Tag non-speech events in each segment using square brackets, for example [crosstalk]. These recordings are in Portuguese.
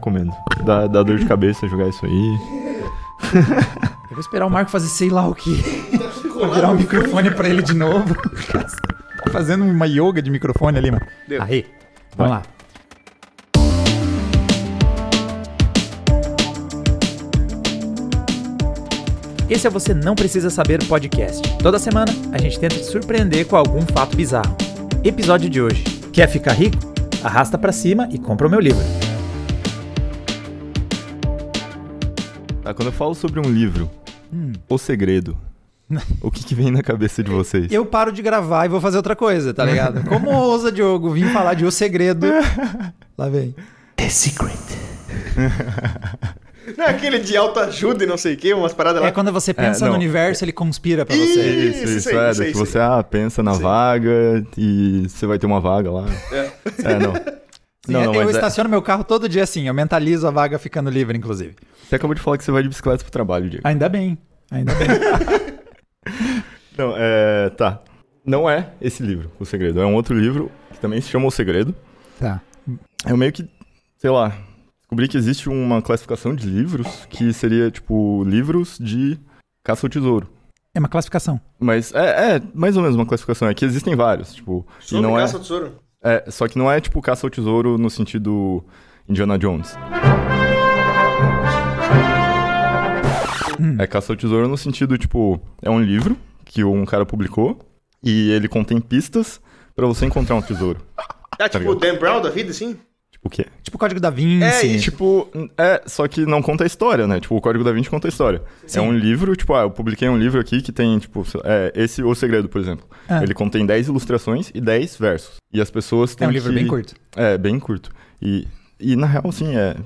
recomendo. Dá, dá dor de cabeça jogar isso aí. Eu vou esperar o Marco fazer sei lá o que. pra virar o microfone pra ele de novo. Tá fazendo uma yoga de microfone ali, mano. Deu. Aí, vamos lá. Esse é Você Não Precisa Saber podcast. Toda semana a gente tenta te surpreender com algum fato bizarro. Episódio de hoje. Quer ficar rico? Arrasta pra cima e compra o meu livro. Tá, quando eu falo sobre um livro, O Segredo, [laughs] o que, que vem na cabeça de vocês? Eu paro de gravar e vou fazer outra coisa, tá ligado? [laughs] Como ousa, Diogo, vim falar de O Segredo. Lá vem. The Secret. Não é aquele de autoajuda e não sei o que, umas paradas lá. É quando você pensa não. no universo, ele conspira pra você. Isso, Isso, isso, isso aí, é, isso que isso você ah, pensa na Sim. vaga e você vai ter uma vaga lá. É. É, não. Sim, não, não, eu é- estaciono meu carro todo dia assim, eu mentalizo a vaga ficando livre, inclusive. você acabou de falar que você vai de bicicleta pro trabalho, Diego. Ainda bem, ainda bem. [laughs] Não, é. Tá. Não é esse livro, O Segredo. É um outro livro que também se chama O Segredo. tá. Eu meio que, sei lá, descobri que existe uma classificação de livros que seria, tipo, livros de caça ao tesouro. É uma classificação. Mas é, é mais ou menos uma classificação. É que existem vários, tipo. Sobre não é, caça ao tesouro. É. Só que não é, tipo, caça ao tesouro no sentido Indiana Jones. É caça ao tesouro no sentido, tipo, é um livro que um cara publicou e ele contém pistas pra você encontrar um tesouro. Ah, tipo o ligado? Dan Brown da vida, assim? Tipo, o quê? Tipo o Código da Vinci. É, e Tipo, é, só que não conta a história, né? Tipo, o Código da Vinci conta a história. É um livro, tipo, ah, eu publiquei um livro aqui que tem, tipo, é, esse O Segredo, por exemplo. Ah. Ele contém 10 ilustrações e 10 versos. E as pessoas têm É um livro que- bem curto. É, bem curto. E, e na real, assim, é...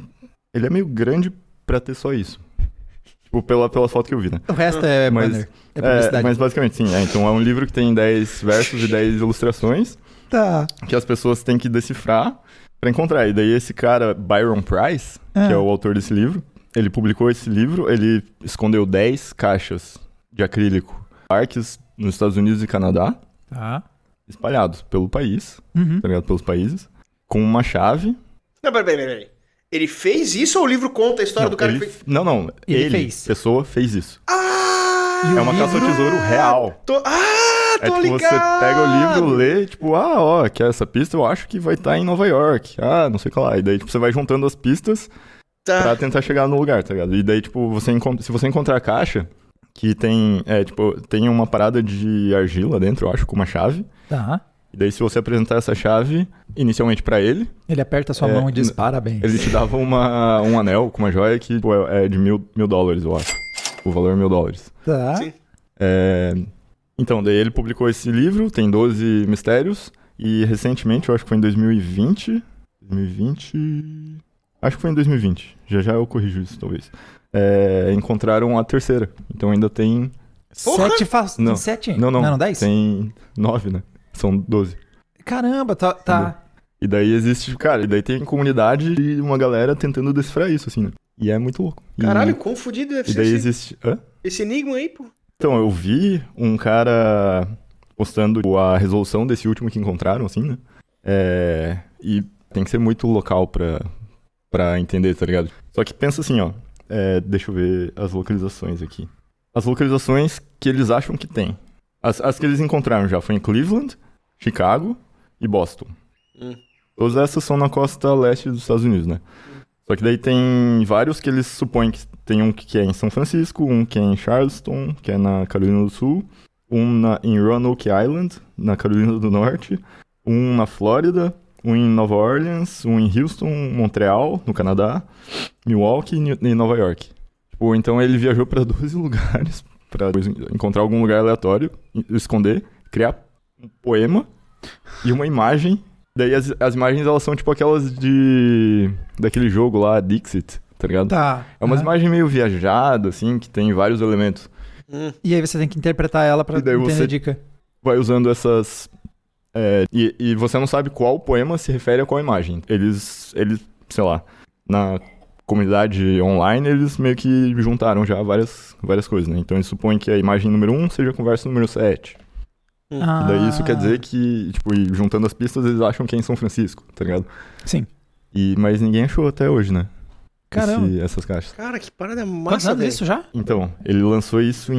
Ele é meio grande pra ter só isso. Tipo, pela, pela foto que eu vi, né? O resto é Mas- banner. É É, publicidade. mas basicamente, sim. É, então é um livro que tem 10 versos e 10 ilustrações Tá. que as pessoas têm que decifrar pra encontrar. E daí esse cara, Byron Price, Ah. que é o autor desse livro, ele publicou esse livro, ele escondeu 10 caixas de acrílico parques nos Estados Unidos e Canadá, Tá. espalhados pelo país, Uhum. tá ligado? Pelos países, com uma chave. Não, peraí, peraí, peraí. Ele fez isso ou o livro conta a história Não, do cara ele- que fez? não, não, Ele ele, fez. pessoa, fez isso. Ah! É uma caça ao livro- tesouro real. Tô... Ah, É tipo, ligado! você pega o livro, lê, tipo, ah, ó, que essa pista eu acho que vai estar em Nova York. Ah, não sei o que lá. E daí, tipo, você vai juntando as pistas Tá. pra tentar chegar no lugar, tá ligado? E daí, tipo, você se você encontrar a caixa, que tem, é, tipo, tem uma parada de argila dentro, eu acho, com uma chave. Tá. E daí, se você apresentar essa chave, inicialmente pra ele, Ele aperta a sua É, mão e diz parabéns. ele te dava uma, um anel com uma joia que tipo, é é de mil, mil dólares, eu acho. O valor é mil dólares. Tá. Sim. É, Então, daí ele publicou esse livro, tem 12 mistérios, e recentemente, eu acho que foi em 2020. 2020. Acho que foi em 2020. Já já eu corrijo isso, talvez. É, encontraram a terceira. Então ainda tem. Porra! Sete faz... Não. Tem sete? Não, não. Não, não dez? Tem nove, né? São 12. Caramba, tá... tá. E daí existe, cara, e daí tem comunidade e uma galera tentando decifrar isso, assim, né? E é muito louco. E- Caralho, quão fudido deve E ser daí esse, existe. Hã? esse enigma aí, pô. Então, eu vi um cara postando a resolução desse último que encontraram, assim, né? É, E tem que ser muito local pra, pra entender, tá ligado? Só que pensa assim, ó. é, deixa eu ver as localizações aqui. As localizações que eles acham que tem. As, as que eles encontraram já foi em Cleveland, Chicago e Boston. Hum. Todas essas são na costa leste dos Estados Unidos, né? Só que daí tem vários que eles supõem que tem um que é em São Francisco, um que é em Charleston, que é na Carolina do Sul, um na, em Roanoke Island, na Carolina do Norte, um na Flórida, um em Nova Orleans, um em Houston, Montreal, no Canadá, Milwaukee e Nova York. Tipo, então ele viajou para 12 [laughs] lugares para encontrar algum lugar aleatório, esconder, criar um poema e uma imagem. Daí as, as imagens elas são tipo aquelas de daquele jogo lá, Dixit, tá ligado? Tá. É umas Ah. imagens meio viajadas, assim, que tem vários elementos. Hum. E aí você tem que interpretar ela pra E daí entender você- a dica. Vai usando essas. é, e, e você não sabe qual poema se refere a qual imagem. Eles, eles, sei lá, na comunidade online, eles meio que juntaram já várias, várias coisas, né? Então eles supõem que a imagem número 1 seja a conversa número 7. Ah. Daí isso quer dizer que, tipo, juntando as pistas, eles acham que é em São Francisco, tá ligado? Sim. E, mas ninguém achou até hoje, né? Caramba. esse- essas caixas. Cara, que parada Quantos massa, velho. isso já? Então, ele lançou isso em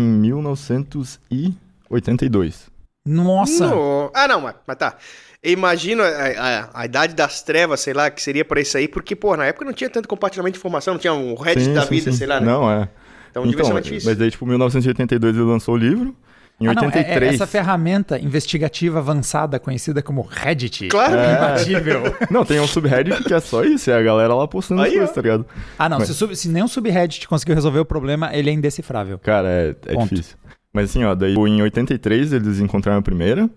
1982. Nossa. No- Ah, não, mas, mas tá. Eu imagino a, a- a idade das trevas, sei lá, que seria pra isso aí, porque, pô, na época não tinha tanto compartilhamento de informação, não tinha um Reddit Sim, da sim, vida, sim. sei lá, né? Não, é. Então, devia ser Então, mais difícil. mas daí, tipo, 1982 ele lançou o livro. Em Ah, não, é- é 83. essa ferramenta investigativa avançada conhecida como Reddit. Claro. É. Imbatível. [laughs] Não, tem um subreddit que é só isso, é a galera lá postando as Aí, coisas, tá ligado? Ah, não. Mas- Se, o sub- se nenhum subreddit conseguiu resolver o problema, ele é indecifrável. Cara, é, é Ponto. difícil. Mas assim, ó, daí em 83 eles encontraram a primeira.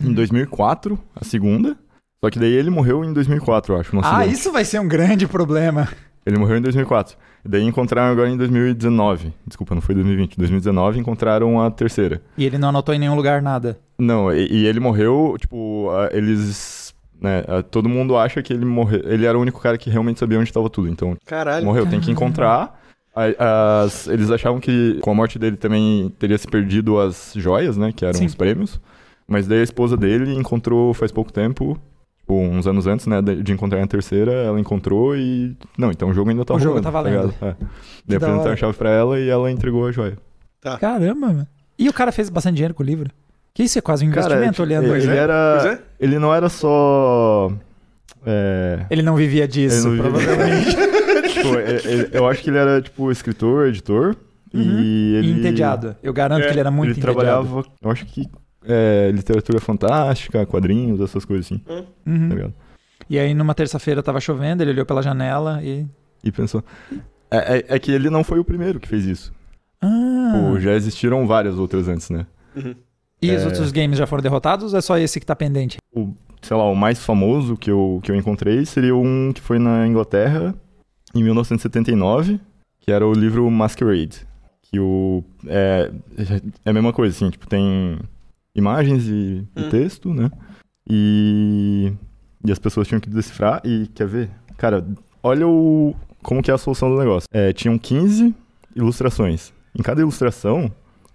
Em 2004, a segunda. Só que daí ele morreu em 2004, eu acho. Ah, acidente. isso vai ser um grande problema. Ele morreu em 2004. Daí encontraram agora em 2019. Desculpa, não foi 2020. 2019 encontraram a terceira. E ele não anotou em nenhum lugar nada. Não, e, e ele morreu, tipo, eles. Né, todo mundo acha que ele morreu. Ele era o único cara que realmente sabia onde estava tudo. Então, Caralho. morreu, tem que encontrar. As- eles achavam que com a morte dele também teria se perdido as joias, né? Que eram Sim. os prêmios. Mas daí a esposa dele encontrou faz pouco tempo, uns anos antes, né? De, de encontrar a terceira, ela encontrou e. Não, então o jogo ainda tá O jogo rolando, tá valendo. ligado? É. Daí da apresentaram a chave pra ela e ela entregou a joia. Caramba, mano. E o cara fez bastante dinheiro com o livro. Que isso é quase um Cara, investimento tipo, olhando. ele, ele é, era. é. Ele não era só. É, Ele não vivia disso, Ele não vivia- provavelmente. [laughs] tipo, ele- ele- eu acho que ele era, tipo, escritor, editor. Uhum. E ele. E entediado. Eu garanto É, que ele era muito ele entediado. trabalhava, eu acho que é, literatura fantástica, quadrinhos, essas coisas assim, Uhum. tá ligado? E aí, numa terça-feira, tava chovendo, ele olhou pela janela e. E pensou. É, é- é que ele não foi o primeiro que fez isso. Ah. Pô, já existiram várias outras antes, né? E os é- outros games já foram derrotados ou é só esse que tá pendente? O, sei lá, o mais famoso que eu, que eu encontrei seria um que foi na Inglaterra em 1979, que era o livro Masquerade. Que o. É, é a mesma coisa, assim, tipo, tem imagens e, e Hum. texto, né? E. E as pessoas tinham que decifrar. E quer ver? Cara, olha o. Como que é a solução do negócio. É, tinham 15 ilustrações. Em cada ilustração,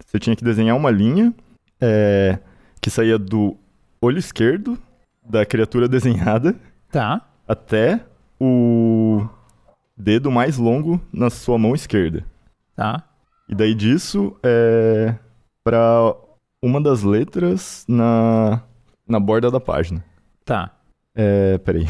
você tinha que desenhar uma linha é, que saía do olho esquerdo da criatura [laughs] desenhada Tá. até o dedo mais longo na sua mão esquerda. Tá. E daí disso é para uma das letras na, na borda da página. Tá. É, peraí.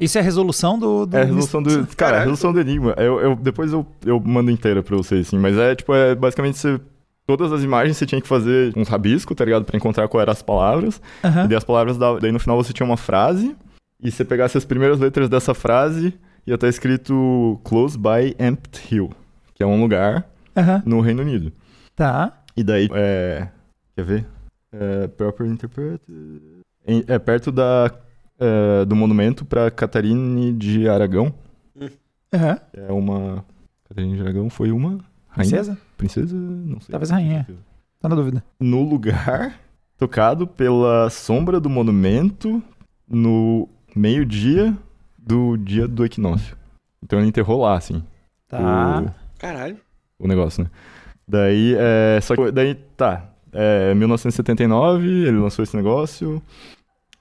Isso é a resolução do. do É a resolução do. Cara, a resolução do enigma. Eu, eu- depois eu, eu mando inteira pra vocês, assim. Mas é tipo, é basicamente você. Todas as imagens você tinha que fazer um rabisco, tá ligado? Pra encontrar qual eram as palavras. Aham. E daí as palavras, da- daí no final você tinha uma frase, e você pegasse as primeiras letras dessa frase, ia estar escrito Close by Amped Hill, que é um lugar Aham. no Reino Unido. Tá. E daí, é... Quer ver? É, proper interpret... É perto da, é, do monumento para Catarine de Aragão, que é uma... Catarine de Aragão foi uma rainha? Princesa? Princesa? Não sei. Talvez rainha. Tá na dúvida. no lugar tocado pela sombra do monumento no meio-dia do dia do equinócio. Então ele enterrou lá, assim, Tá. Caralho. o, o negócio, né? Daí, é, só que, daí, tá, é, 1979 ele lançou esse negócio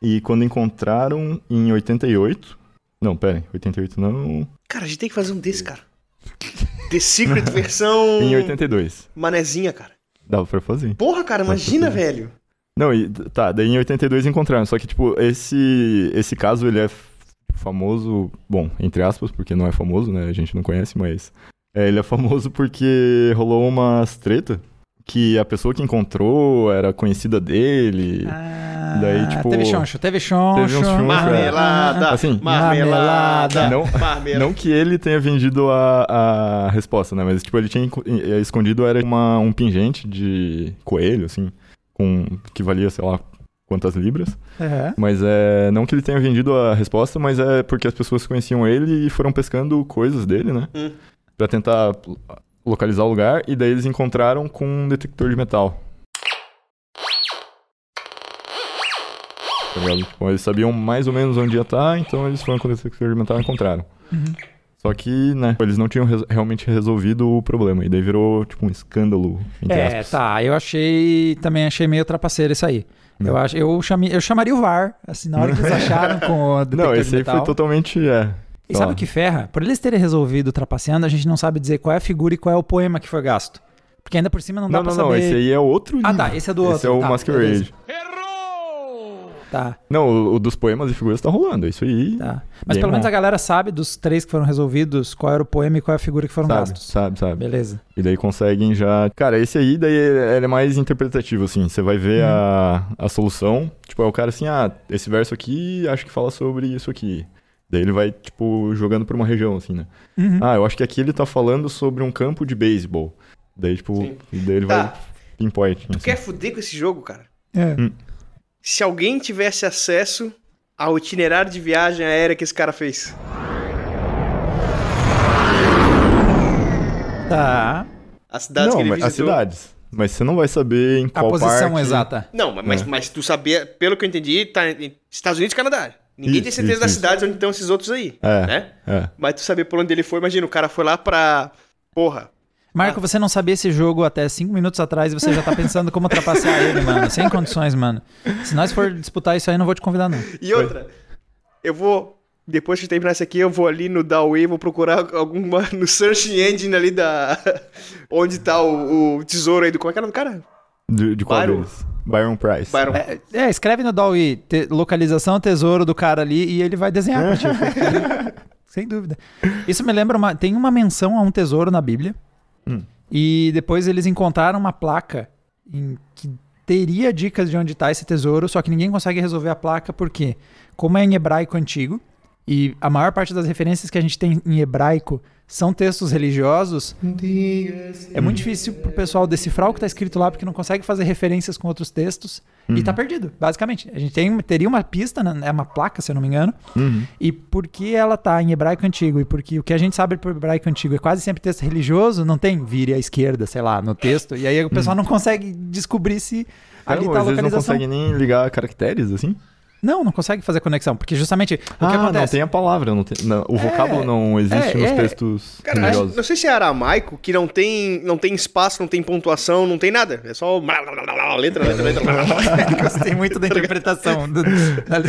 e quando encontraram em 88, não, pera aí, 88 não, Cara, a gente tem que fazer um desse, cara. The Secret versão. [laughs] em 82, Manezinha, cara. dava pra fazer. Porra, cara, imagina, velho. Não, e tá, daí em 82 encontraram, só que, tipo, esse, esse caso, ele é famoso, bom, entre aspas, porque não é famoso, né, a gente não conhece, mas é, ele é famoso porque rolou umas treta que a pessoa que encontrou era conhecida dele, Ah, Daí, tipo, Teve choncho, teve choncho. teve uns choncho, Marmelada. Assim, marmelada. Não- marmelada. não que ele tenha vendido a, a resposta, né, mas, tipo, ele tinha eh, escondido, era uma, um pingente de coelho, assim, com, que valia, sei lá, quantas libras, É. Mas é. Não que ele tenha vendido a resposta, mas é porque as pessoas conheciam ele e foram pescando coisas dele, né? Hum. Pra tentar localizar o lugar. E daí eles encontraram com um detector de metal. Tá eles sabiam mais ou menos onde ia estar, então eles foram com o detector de metal e encontraram. Uhum. Só que, né, eles não tinham res- realmente resolvido o problema. E daí virou, tipo, um escândalo, É, aspas. tá. Eu achei. Também achei meio trapaceiro isso aí. Hum. Eu, acho, eu, chamei, eu chamaria o VAR, assim, na hora que eles [laughs] acharam com o detector Não, de esse aí metal. foi totalmente. É, E sabe o que ferra? Por eles terem resolvido trapaceando, a gente não sabe dizer qual é a figura e qual é o poema que foi gasto. Porque ainda por cima não dá Não, pra não, não. saber. Esse aí é outro livro. Ah, tá, esse é do Esse é outro, o tá, Masquerade. beleza. Tá, Não, o, o dos poemas e figuras tá rolando. É isso aí. tá. Mas pelo menos a galera sabe dos três que foram resolvidos qual era o poema e qual é a figura que foram Sabe, gastos. sabe, sabe. Beleza. E daí conseguem já. Cara, esse aí daí ele é mais interpretativo, assim. Você vai ver a, a solução. Tipo, é o cara assim, ah, esse verso aqui acho que fala sobre isso aqui. Daí ele vai, tipo, jogando por uma região, assim, né? Uhum. Ah, eu acho que aqui ele tá falando sobre um campo de beisebol. Daí, tipo, Sim. daí ele Tá. vai pinpoint. Tu assim. quer fuder com esse jogo, cara? É. Hum. Se alguém tivesse acesso ao itinerário de viagem aérea que esse cara fez. Tá. As cidades não, que ele visitou. as cidades. Mas você não vai saber em A qual posição parque... exata. Não, mas, É. mas tu sabia, pelo que eu entendi, tá em Estados Unidos e Canadá. Ninguém tem Isso, certeza isso, das isso. cidades onde estão esses outros aí. É. Né? É. Mas tu sabia por onde ele foi, imagina, o cara foi lá pra. Porra. Marco, você não sabia esse jogo até cinco minutos atrás e você já tá [laughs] pensando como trapacear ele, mano. Sem condições, mano. Se nós for disputar isso aí, não vou te convidar, não. E outra, eu vou. Depois que terminar isso aqui, eu vou ali no Dawei, vou procurar alguma. [laughs] no Search Engine ali da. [laughs] onde tá o, o tesouro aí do. Como é que era do cara? De, de qual Byron. deles? Byron Price. Byron. É, é, escreve no DAWI te- localização tesouro do cara ali e ele vai desenhar pra ti. [laughs] Sem dúvida. Isso me lembra uma. Tem uma menção a um tesouro na Bíblia. Hum. E depois eles encontraram uma placa em que teria dicas de onde está esse tesouro, só que ninguém consegue resolver a placa porque, como é em hebraico antigo, e a maior parte das referências que a gente tem em hebraico são textos religiosos, é muito difícil pro pessoal decifrar o que tá escrito lá porque não consegue fazer referências com outros textos e tá perdido, basicamente. A gente tem, teria uma pista, né, é uma placa, se eu não me engano, Uhum. e porque ela tá em hebraico antigo e porque o que a gente sabe por hebraico antigo é quase sempre texto religioso, não tem vire à esquerda, sei lá, no texto, e aí o pessoal não consegue descobrir se ali Caramba, tá a às vezes não localização. consegue nem ligar caracteres, assim? Não, não consegue fazer conexão, porque justamente o que ah, não acontece? tem a palavra. Não tem, não, o vocábulo não existe é, nos é. textos Cara, religiosos. não sei se é aramaico, que não tem, não tem espaço, não tem pontuação, não tem nada. É só blá, blá, blá, blá, letra, letra, letra. [laughs] Gostei muito da interpretação. do- [laughs] da-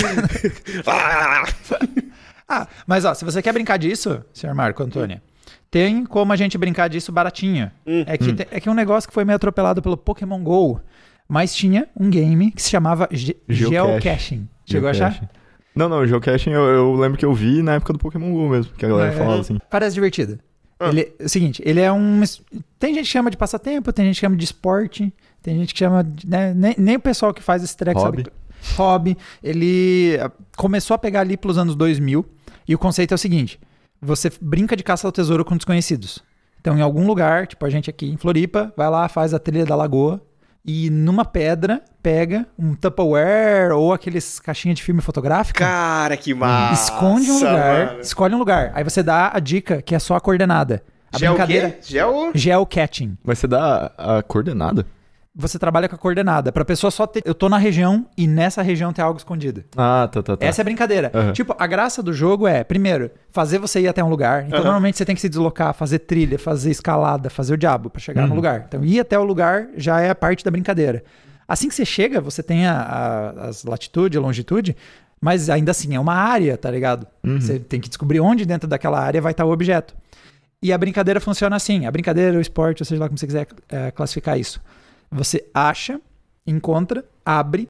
Blá, Ah, mas ó, se você quer brincar disso, senhor Marco Antônio, tem como a gente brincar disso baratinho. Hum. É, que te- é que é um negócio que foi meio atropelado pelo Pokémon GO, mas tinha um game que se chamava Ge- Geocache. Geocaching. Chegou a achar? Não, não, o geocaching eu, eu lembro que eu vi na época do Pokémon GO mesmo, que a galera É. falava assim. Parece divertido. Ah. Ele, é o seguinte, ele é um. Tem gente que chama de passatempo, tem gente que chama de esporte, tem gente que chama. De, né, nem, nem o pessoal que faz esse treco Hobby. sabe. Hobby. Ele começou a pegar ali pelos anos 2000 e o conceito é o seguinte: você brinca de caça ao tesouro com desconhecidos. Então, em algum lugar, tipo a gente aqui em Floripa, vai lá, faz a trilha da lagoa e numa pedra pega um Tupperware ou aqueles caixinha de filme fotográfico. Cara, que massa. Esconde um lugar, mano. escolhe um lugar. Aí você dá a dica que é só a coordenada. A Gel o brincadeira? Gel... geocaching. Mas você dá a coordenada? Você trabalha com a coordenada. Pra pessoa só ter. Eu tô na região e nessa região tem algo escondido. Ah, tá, tá, tá. Essa é a brincadeira. Aham. Tipo, a graça do jogo é, primeiro, fazer você ir até um lugar. Então, Aham. normalmente você tem que se deslocar, fazer trilha, fazer escalada, fazer o diabo pra chegar no Uhum. lugar. Então, ir até o lugar já é a parte da brincadeira. Assim que você chega, você tem a, a- as latitude, a longitude, mas ainda assim é uma área, tá ligado? Uhum. Você tem que descobrir onde dentro daquela área vai estar o objeto. E a brincadeira funciona assim: a brincadeira, o esporte, ou seja lá como você quiser é, classificar isso. Você acha, encontra, abre,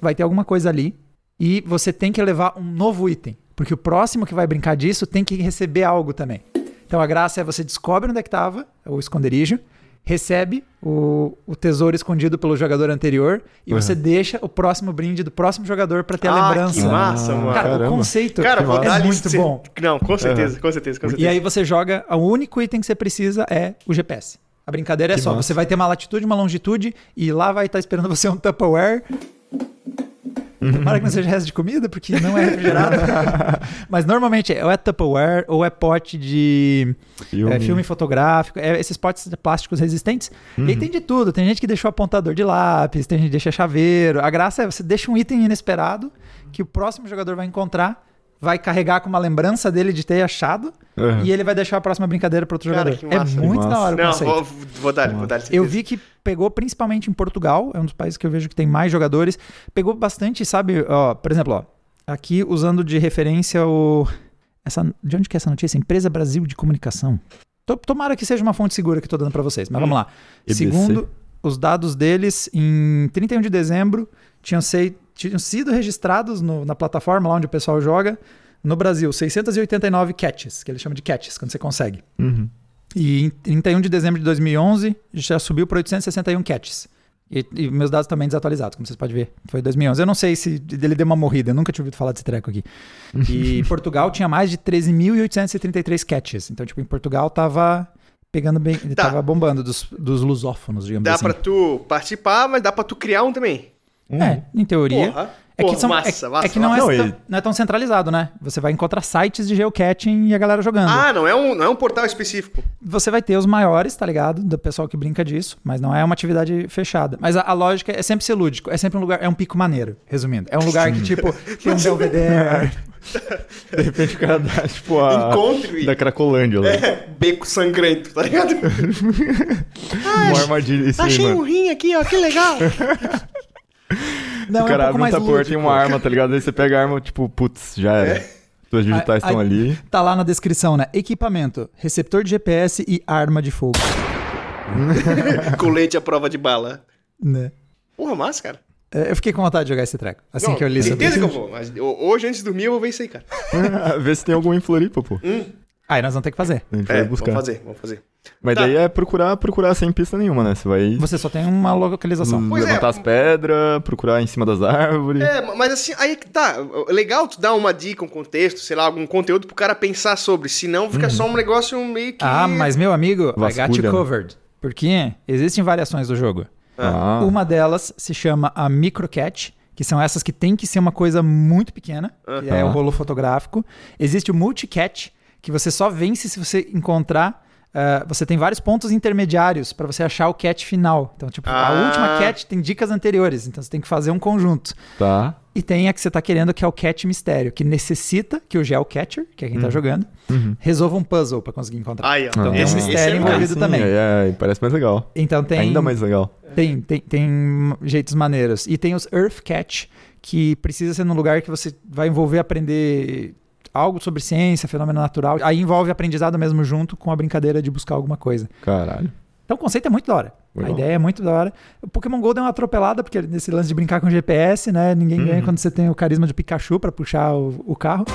vai ter alguma coisa ali e você tem que levar um novo item. Porque o próximo que vai brincar disso tem que receber algo também. Então a graça é você descobre onde é que estava o esconderijo, recebe o, o tesouro escondido pelo jogador anterior e Uhum. você deixa o próximo brinde do próximo jogador para ter a Ah, lembrança. que massa, Ah, mano. Cara, Caramba. o conceito Cara, é muito bom. Não, com certeza, com certeza, com certeza. E aí você joga, o único item que você precisa é o GPS. A brincadeira é Que só, massa. você vai ter uma latitude, uma longitude e lá vai estar esperando você um Tupperware. Tomara que não seja resto de comida, porque não é refrigerado. [laughs] Mas normalmente é ou é Tupperware ou é pote de Filme. é, filme fotográfico, é esses potes de plásticos resistentes. E aí tem de tudo. Tem gente que deixou apontador de lápis, tem gente que deixa chaveiro. A graça é você deixa um item inesperado que o próximo jogador vai encontrar, vai carregar com uma lembrança dele de ter achado Uhum. e ele vai deixar a próxima brincadeira para outro Cara, jogador. que É massa. muito da hora Não, vou, vou dar, vou dar. Eu vi que pegou principalmente em Portugal, é um dos países que eu vejo que tem mais jogadores. Pegou bastante, sabe? Ó, por exemplo, ó, aqui usando de referência o Essa, de onde que é essa notícia? Empresa Brasil de Comunicação. To- Tomara que seja uma fonte segura que eu tô dando para vocês, mas vamos lá. EBC. Segundo os dados deles, em 31 de dezembro, tinham, sei- tinham sido registrados no- na plataforma lá onde o pessoal joga, no Brasil, 689 catches, que eles chamam de catches, quando você consegue. Uhum. E em 31 de dezembro de 2011, já subiu para 861 catches. E, e meus dados também desatualizados, como vocês podem ver. Foi 2011. Eu não sei se ele deu uma morrida, eu nunca tinha ouvido falar desse treco aqui. E [laughs] Portugal tinha mais de 13.833 catches. Então, tipo, em Portugal tava pegando bem, Tá. tava bombando dos, dos lusófonos, digamos Dá assim. pra tu participar, mas dá pra tu criar um também. É, em teoria. Porra. É Porra, que, são, massa, é, massa, é que não, massa. é, Não, tão- ele- não é tão centralizado, né? Você vai encontrar sites de geocaching e a galera jogando. Ah, não é, um, não é um portal específico. Você vai ter os maiores, tá ligado? Do pessoal que brinca disso, mas não é uma atividade fechada. Mas a, a lógica é sempre ser lúdico. É sempre um lugar, é um pico maneiro, resumindo. É um lugar que, [laughs] tipo, tem um belvedere. [laughs] De repente o cara dá, tipo, a... Encontre Da Cracolândia lá. é, beco sangrento, tá ligado? [laughs] Uma armadilha em cima. Achei um rim aqui, ó, que legal. Não, o cara é um abre um tem uma arma, tá ligado? Aí você pega a arma, tipo, putz, já era. Suas digitais estão ali. Tá lá na descrição, né? Equipamento, receptor de GPS e arma de fogo. [laughs] Colete à prova de bala. Né? Porra, massa, cara. É, Eu fiquei com vontade de jogar esse treco. Assim Não, que eu li sobre certeza que eu vou. Mas ho- hoje, antes de dormir, eu vou ver isso aí, cara. [laughs] Vê se tem algum em Floripa, pô. Aí nós vamos ter que fazer. A gente É, vai vamos buscar. fazer, vamos fazer. Mas Tá. daí é procurar, procurar sem pista nenhuma, né? Você vai Você só tem uma localização. Pois é. levantar as pedras, procurar em cima das árvores. É, mas assim, aí que tá. Legal tu dar uma dica, um contexto, sei lá, algum conteúdo pro cara pensar sobre. Senão fica só um negócio meio que. Ah, mas meu amigo, I got Vasculha, you né? covered. Porque existem variações do jogo. Ah, Uma delas se chama a microcatch, que são essas que tem que ser uma coisa muito pequena, que é o rolo fotográfico. Existe o multicatch, que você só vence se você encontrar. Ah, você tem vários pontos intermediários para você achar o catch final. Então, tipo, Ah. a última catch tem dicas anteriores, então você tem que fazer um conjunto. tá. E tem a que você tá querendo, que é o catch mistério, que necessita que o geocatcher, que é quem tá jogando, resolva um puzzle para conseguir encontrar. Aí, ó. Então tem esse, um esse mistério é envolvido também. É, é, parece mais legal. Então tem Ainda mais legal. tem, tem, tem jeitos maneiros. E tem os Earth Catch, que precisa ser num lugar que você vai envolver aprender algo sobre ciência, fenômeno natural. Aí envolve aprendizado mesmo junto com a brincadeira de buscar alguma coisa. Caralho. Então o conceito é muito da hora. Legal. A ideia é muito da hora. O Pokémon GO deu uma atropelada, porque nesse lance de brincar com GPS, né? Ninguém ganha quando você tem o carisma de Pikachu pra puxar o, o carro.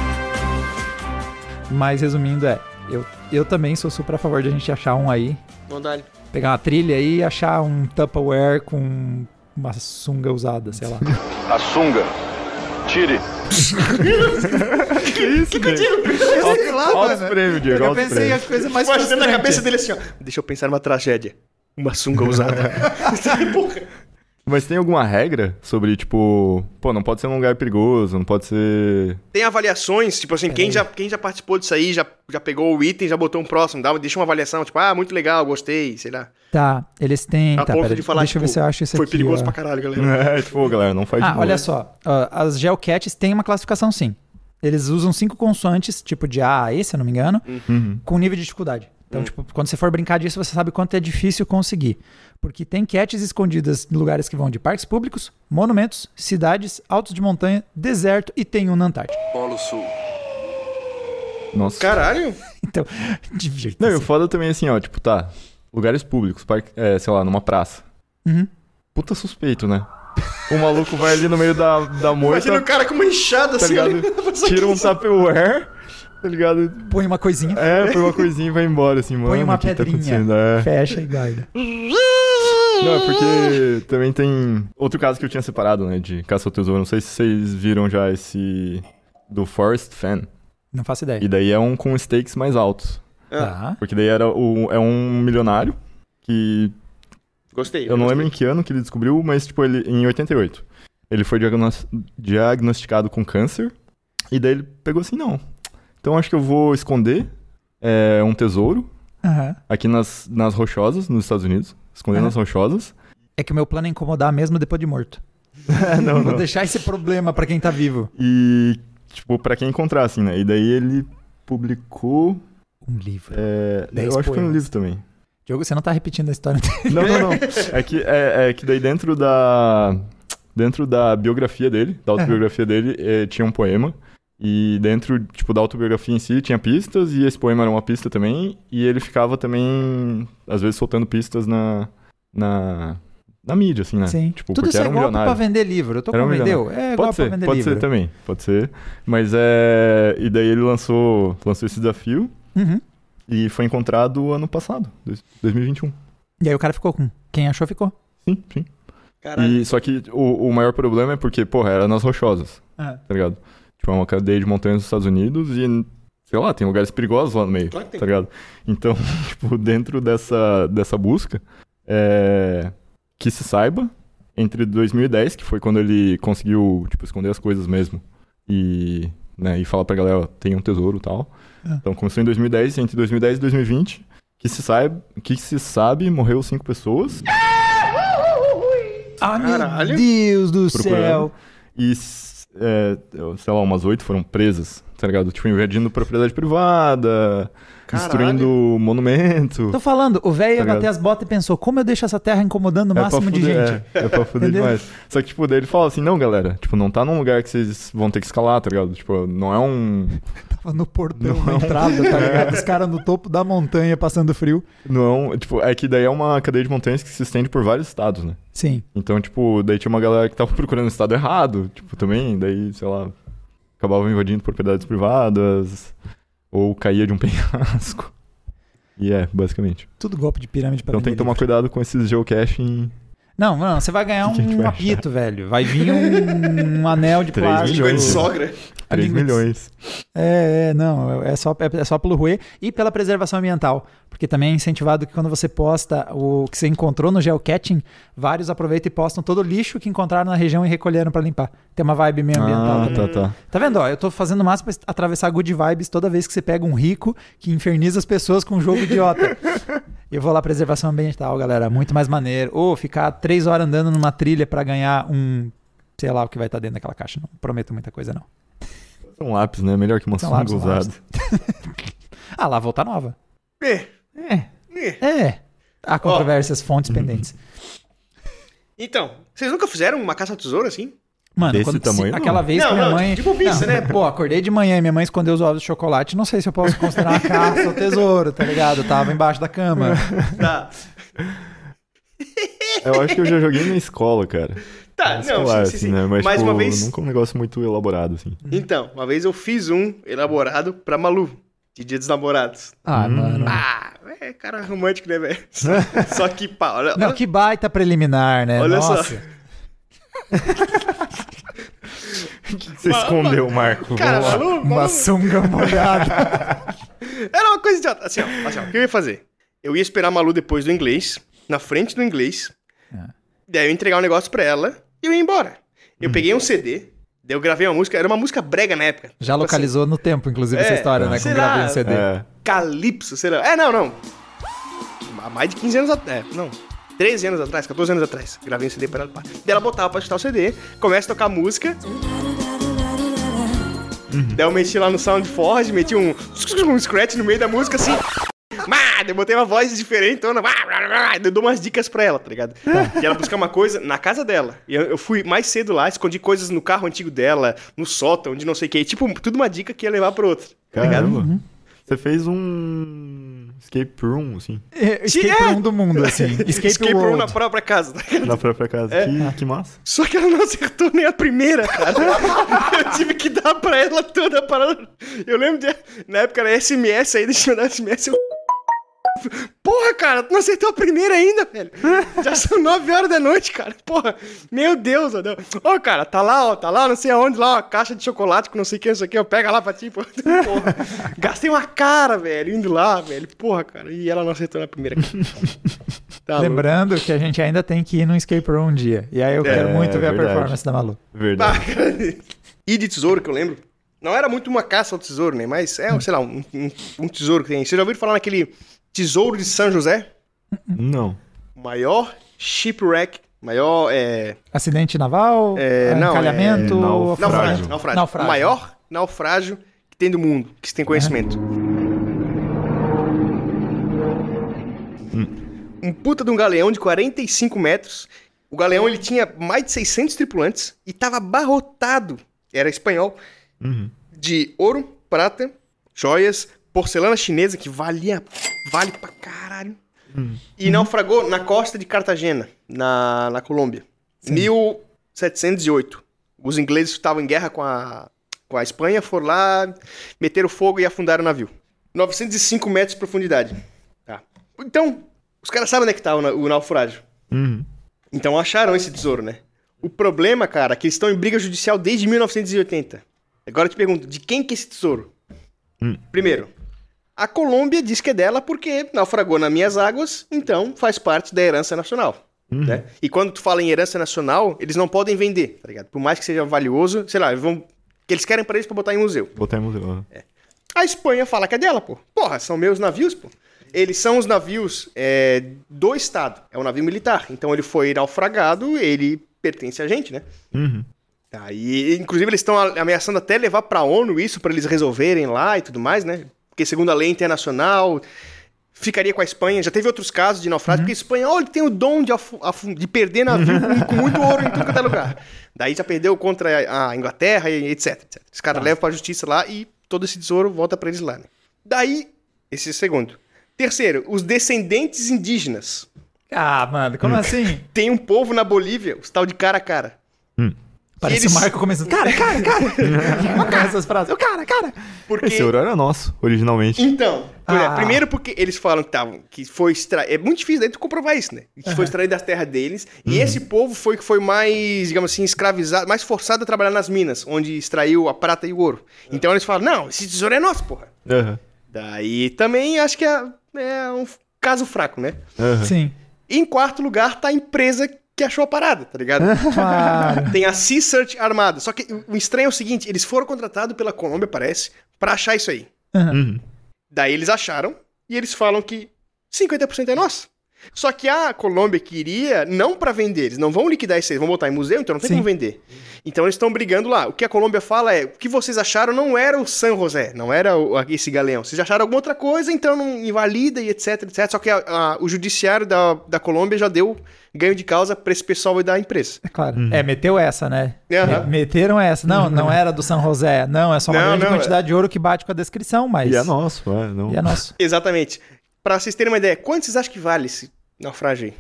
Mas resumindo, é. Eu, eu também sou super a favor de a gente achar um aí. Vamos dar ali. Pegar uma trilha aí e achar um Tupperware com uma sunga usada, sei lá. A sunga. Tire. [laughs] Que isso, que Sei lá, Altos mano. prêmios, Diego. Eu pensei prêmios. a coisa mais Imaginando na frustrante. cabeça dele assim, ó. Deixa eu pensar numa tragédia. Uma sunga usada. [laughs] [laughs] Porra. Mas tem alguma regra sobre, tipo, pô, não pode ser num lugar perigoso, não pode ser. Tem avaliações, tipo assim, quem já, quem já participou disso aí, já, já pegou o item, já botou um próximo, dá, deixa uma avaliação, tipo, ah, muito legal, gostei, sei lá. Tá, eles têm. A tá, ponto pera, de falar, deixa eu ver tipo, se eu acho isso foi aqui. perigoso ó. pra caralho, galera. [laughs] É, tipo, galera, não faz Ah, olha só. ó, as geocaches têm uma classificação sim. Eles usam cinco consoantes, tipo de A a E, se eu não me engano, Uhum. com nível de dificuldade. Então, tipo, quando você for brincar disso, você sabe quanto é difícil conseguir. Porque tem catches escondidas em lugares que vão de parques públicos, monumentos, cidades, altos de montanha, deserto e tem um na Antártica. Polo Sul. Nossa. Caralho. [laughs] Então, divirta Não, e o foda também é assim, ó, tipo, tá. Lugares públicos, parque, é, sei lá, numa praça. Uhum. Puta suspeito, né? O maluco vai ali no meio da, da moita, Imagina o cara com uma enxada tá assim, ligado? ali. [laughs] Tira um Tupperware, tá ligado? Põe uma coisinha, É, põe uma coisinha e vai embora, assim, mano. põe uma tá pedrinha, acontecendo? É. fecha e guarda. Não, é porque também tem outro caso que eu tinha separado, né, de caça ao tesouro. Não sei se vocês viram já esse do Forest Fan. Não faço ideia. E daí é um com stakes mais altos. Tá. Porque daí era o, é um milionário que Gostei. eu não gostei. lembro em que ano que ele descobriu, mas tipo ele em 88. Ele foi diagnos- diagnosticado com câncer e daí ele pegou assim, não. Então acho que eu vou esconder é, um tesouro Aham. aqui nas, nas rochosas nos Estados Unidos, esconder Aham. nas rochosas. É que o meu plano é incomodar mesmo depois de morto. [laughs] não, Vou não. deixar esse problema pra quem tá vivo. E, tipo, pra quem encontrar, assim, né? E daí ele publicou. Um livro. é, eu acho que foi um poemas. livro também. Diogo, você não tá repetindo a história dele. Não, não, não. [laughs] É que, é, é que daí dentro da. Dentro da biografia dele, da autobiografia dele, eh, tinha um poema E dentro, tipo, da autobiografia em si tinha pistas, e esse poema era uma pista também, e ele ficava também, às vezes, soltando pistas na, na, na mídia, assim, né? Sim. Tipo, Tudo porque isso é era um golpe milionário. pra vender livro. Eu tô Era um com vendeu? milionário. É igual Pode pra ser, vender pode livro. ser também, pode ser. Mas é. E daí ele lançou, lançou esse desafio Uhum. e foi encontrado ano passado, dois- 2021. E aí o cara ficou com. Quem achou, ficou. Sim, sim. Caralho. E, só que o, o maior problema é porque, porra, era nas rochosas, Ah. tá ligado? Tipo, é uma cadeia de montanhas dos Estados Unidos e, sei lá, tem lugares perigosos lá no meio, Claro que tem. tá ligado? Então, [laughs] tipo, dentro dessa, dessa busca, é, que se saiba, entre 2010, que foi quando ele conseguiu, tipo, esconder as coisas mesmo, e, né, e falar pra galera, ó, tem um tesouro e tal. Ah. Então, começou em 2010, e entre 2010 e 2020, que se sabe, que se sabe morreu cinco pessoas, Ah, meu. Deus do Procurando. céu. E, é, sei lá, umas oito foram presas, tá ligado? Tipo, invadindo propriedade privada, Caralho. destruindo monumento. Tô falando, o velho ia Tá bater as botas e pensou, como eu deixo essa terra incomodando o máximo de fuder, gente? É, é pra fuder demais. Só que, tipo, daí ele fala assim, não, galera, tipo, não tá num lugar que vocês vão ter que escalar, tá ligado? Tipo, não é um... [laughs] Tava no portão, na Não. entrada, tá ligado? [laughs] Os caras no topo da montanha passando frio. Não é. Tipo, é que daí é uma cadeia de montanhas que se estende por vários estados, né? Sim. Então, tipo, daí tinha uma galera que tava [laughs] procurando o estado errado, tipo, também, daí, sei lá, acabava invadindo propriedades privadas, ou caía de um [laughs] penhasco. E é, basicamente. Tudo golpe de pirâmide pra Então tem que tomar livro. cuidado com esses geocaching. Não, não, você vai ganhar um vai apito, velho. Vai vir um, um anel de [laughs] Três plástico. Língua de milhões. sogra. 3 língua de- milhões. É, é, não, é só, é, é só pelo ruê e pela preservação ambiental. Porque também é incentivado que quando você posta o que você encontrou no geocaching, vários aproveitam e postam todo o lixo que encontraram na região e recolheram pra limpar. Tem uma vibe meio ambiental Ah, também. tá, tá. Tá vendo? Ó, eu tô fazendo o máximo pra atravessar good vibes toda vez que você pega um rico que inferniza as pessoas com um jogo idiota. [laughs] eu vou lá, preservação ambiental, galera. Muito mais maneiro. Ou ficar três horas andando numa trilha pra ganhar um. Sei lá o que vai estar dentro daquela caixa. Não prometo muita coisa, não. Um lápis, né? Melhor que uma São sunga lápis, são usada. [laughs] Ah, lá, voltar nova. É. É. É. Há controvérsias, fontes pendentes. Então, vocês nunca fizeram uma caça ao tesouro assim? Mano, Desse quando, tamanho, se- não. aquela vez Não, que minha não, mãe. tipo pizza, né? Pô, acordei de manhã e minha mãe escondeu os ovos de chocolate. Não sei se eu posso considerar uma caça ao tesouro, tá ligado? Eu tava embaixo da cama. [laughs] Tá. Eu acho que eu já joguei na escola, cara. Tá, não, Escolar, sim, sim, assim, sim. né? Mas, Mais tipo, uma vez. nunca um negócio muito elaborado, assim. Então, uma vez eu fiz um elaborado pra Malu, de Dia dos Namorados. Ah, Hum. mano. Ah, é cara romântico, né, velho? Só, [laughs] só que, pá, olha, Não, olha- que baita preliminar, né? Olha só. O [laughs] que você escondeu, Marco? Cara, Vamos lá. Malu, Uma sunga molhada. [laughs] era uma coisa idiota. Assim, ó, assim, ó, o que eu ia fazer? Eu ia esperar a Malu depois do inglês, na frente do inglês, Ah. daí eu ia entregar um negócio pra ela e eu ia embora. Eu peguei um CD, daí eu gravei uma música, era uma música brega na época. Já Tipo localizou no tempo, inclusive, essa É, história, né? Com será? gravei um CD. É. Assim, Calypso, sei lá. É, não, não. Há mais de 15 anos atrás. É, não. 13 anos atrás, 14 anos atrás. Gravei um CD pra ela. Daí ela botava pra escutar o CD, começa a tocar música. Daí eu meti lá no SoundForge, meti um, [laughs] um scratch no meio da música assim. Bah, daí eu botei uma voz diferente, então, eu dou umas dicas pra ela, tá ligado? E ela buscar uma coisa na casa dela. E eu, eu fui mais cedo lá, escondi coisas no carro antigo dela, no sótão, de não sei o que. Tipo, tudo uma dica que ia levar pro outro. Tá ligado? Caramba. Você fez um escape room, assim, É, Escape É. room do mundo, assim. [laughs] Escape, Escape room na própria casa. tá na própria casa. É. Que, que massa. Só que ela não acertou nem a primeira, cara. [laughs] eu tive que dar pra ela toda a parada. Eu lembro de. Na época era SMS aí, deixa eu dar SMS. Eu... Porra, cara, tu não acertou a primeira ainda, velho. Já são 9 horas da noite, cara. Porra, meu Deus, ó. Ô, cara, tá lá, ó, tá lá, não sei aonde, lá, ó, caixa de chocolate com não sei o que, não sei o que, eu pega lá pra ti, pô. [laughs] Porra, gastei uma cara, velho, indo lá, velho. Porra, cara, e ela não acertou na primeira. [laughs] Tá louco. Lembrando que a gente ainda tem que ir no escape room um dia. E aí eu É, quero muito ver a verdade. performance da Malu. Verdade. E de tesouro, que eu lembro. Não era muito uma caça ao tesouro, né? Mas é, sei lá, um, um- um tesouro que tem. Vocês já ouviram falar naquele Tesouro de São José? Não. O maior shipwreck, maior, é... Acidente naval, É, não, encalhamento, é naufrágio. Naufrágio, naufrágio. Naufrágio. O maior naufrágio que tem do mundo, que se tem conhecimento. Um puta de um galeão de 45 metros. O galeão, ele tinha mais de 600 tripulantes e tava abarrotado, era espanhol, Uhum. de ouro, prata, joias, porcelana chinesa, que valia, vale pra caralho. E naufragou na costa de Cartagena, na, na Colômbia. 1708. Os ingleses estavam em guerra com a, com a Espanha, foram lá, meteram fogo e afundaram o navio. 905 metros de profundidade. Tá. Então, os caras sabem onde é que tá o, o naufrágio. Uhum. Então acharam esse tesouro, né? O problema, cara, é que eles estão em briga judicial desde 1980. Agora eu te pergunto, de quem que é esse tesouro? Primeiro, a Colômbia diz que é dela porque naufragou nas minhas águas, então faz parte da herança nacional. Né? E quando tu fala em herança nacional, eles não podem vender, tá ligado? Por mais que seja valioso, sei lá, eles vão. que eles querem pra eles pra botar em museu. Botar em museu. aham. A Espanha fala que é dela, pô. Porra, são meus navios, pô. Eles são os navios é, do Estado. É um navio militar. Então ele foi naufragado, ele pertence a gente, né? Uhum. Tá, e, inclusive eles estão ameaçando até levar pra ONU isso pra eles resolverem lá e tudo mais, né? Porque segundo a lei internacional, ficaria com a Espanha. Já teve outros casos de naufrágio, porque a Espanha, olha, tem o dom de, de perder navio com, com muito ouro em tudo quanto é lugar. Daí já perdeu contra a Inglaterra e etc, etc. Os caras levam pra justiça lá e todo esse tesouro volta pra eles lá, né? Daí, esse é o segundo. Terceiro, os descendentes indígenas. Ah, mano, como assim? [laughs] Tem um povo na Bolívia, os tal de cara a cara. Parece eles- o Marco começando. Cara, cara, cara! [laughs] Com essas frases. O cara, cara! Porque... Esse ouro era nosso, originalmente. Então, Ah. primeiro porque eles falam que, tavam, que foi extraído. É muito difícil daí tu comprovar isso, né? Que foi extraído das terras deles. E esse povo foi que foi mais, digamos assim, escravizado, mais forçado a trabalhar nas minas, onde extraiu a prata e o ouro. Então eles falam: não, esse tesouro é nosso, porra. Daí também acho que é, é um caso fraco, né? Sim. E em quarto lugar tá a empresa que achou a parada, tá ligado? [laughs] Claro. Tem a Sea Search Armada. Só que o estranho é o seguinte: eles foram contratados pela Colômbia, parece, pra achar isso aí. Uhum. Daí eles acharam e eles falam que 50% é nosso. Só que a Colômbia queria não pra vender, eles não vão liquidar isso aí, vão botar em museu, então não tem Sim. como vender. Então eles estão brigando lá. O que a Colômbia fala é: o que vocês acharam não era o San José, não era o- esse galeão. Vocês acharam alguma outra coisa, então não invalida e etc, etc. Só que a- a- o judiciário da, da Colômbia já deu ganho de causa pra esse pessoal da empresa. É claro. É, meteu essa, né? Aham. Me- Meteram essa. Não, não era do São José. Não, é só uma Não, grande não, quantidade de ouro que bate com a descrição, mas. E é nosso, é. Não. E é nosso. Exatamente. Pra vocês terem uma ideia, quanto vocês acham que vale esse naufrágio aí?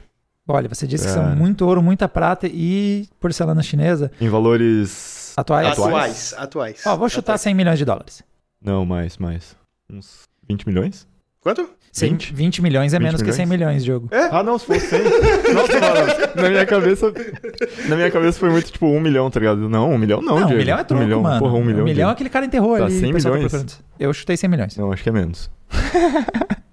Olha, você disse que É. são muito ouro, muita prata e porcelana chinesa. Em valores. Atuais. Atuais. Atuais. Ó, vou chutar 100 milhões de dólares. Não, mais, mais. Uns 20 milhões? Quanto? 100, 20? 20 milhões é 20 menos que 100 milhões, Diogo. Ah, não, se fosse 100. [laughs] Nossa, mano, na minha cabeça. Na minha cabeça foi muito tipo um milhão, tá ligado? Não, um milhão não, Não, um Diego. milhão é troco, milhão, mano. Porra, um milhão. Um milhão é Diego. aquele cara enterrou Tá, ali. o 100 pessoal tá milhões? procurando. Eu chutei 100 milhões. Não, acho que é menos. [laughs]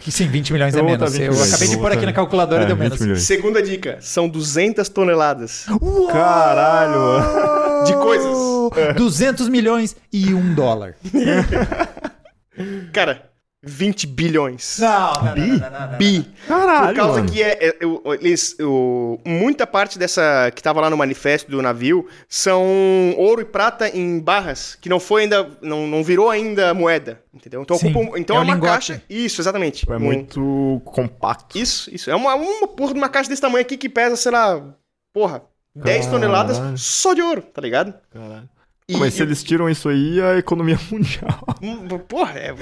Que sim, 20 milhões é menos. botar 20 Eu milhões, acabei de pôr aqui na calculadora e É, deu 20 menos. milhões. Segunda dica, são 200 toneladas Uou! Caralho, de coisas. [laughs] 200 milhões e um dólar. Cara, 20 bilhões. Não, não, não, não, não, não. Bi. Caralho, Por causa mano. que é, é, o- eles, o- muita parte dessa que tava lá no manifesto do navio são ouro e prata em barras, que não foi ainda, não, não virou ainda moeda, entendeu? Então, Sim, ocupa um- então é é, um uma lingote. caixa. Isso, exatamente. É Um- muito compacto. Isso, isso. É uma, uma porra de uma caixa desse tamanho aqui que pesa, sei lá, porra, 10 Caralho. toneladas só de ouro, tá ligado? Caralho. E- Mas se eles tiram isso aí, a economia [laughs] mundial. Hum, Porra, é.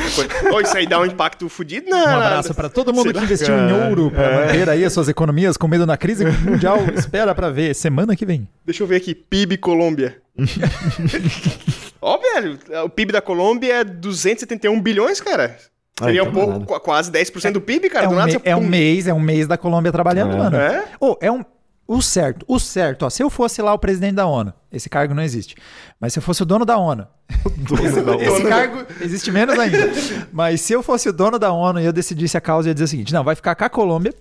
Ou isso aí dá um impacto fudido? Não, Um abraço para todo mundo Sei que lá, investiu em ouro para É. manter aí as suas economias com medo na crise mundial. [laughs] Espera para ver semana que vem. Deixa eu ver aqui. PIB Colômbia. [laughs] Ó, velho, o PIB da Colômbia é 271 bilhões, cara. Ah, Seria então um pouco, nada. quase 10% do PIB, cara. É do um, nada me- você- é um mês, é um mês da Colômbia trabalhando, É. mano. É? Ô, é um. O certo, o certo, ó. Se eu fosse lá o presidente da ONU, esse cargo não existe. Mas se eu fosse o dono da ONU, [laughs] Dono da esse ONU. cargo existe menos ainda. Mas se eu fosse o dono da ONU e eu decidisse a causa, eu ia dizer o seguinte: não, vai ficar com a Colômbia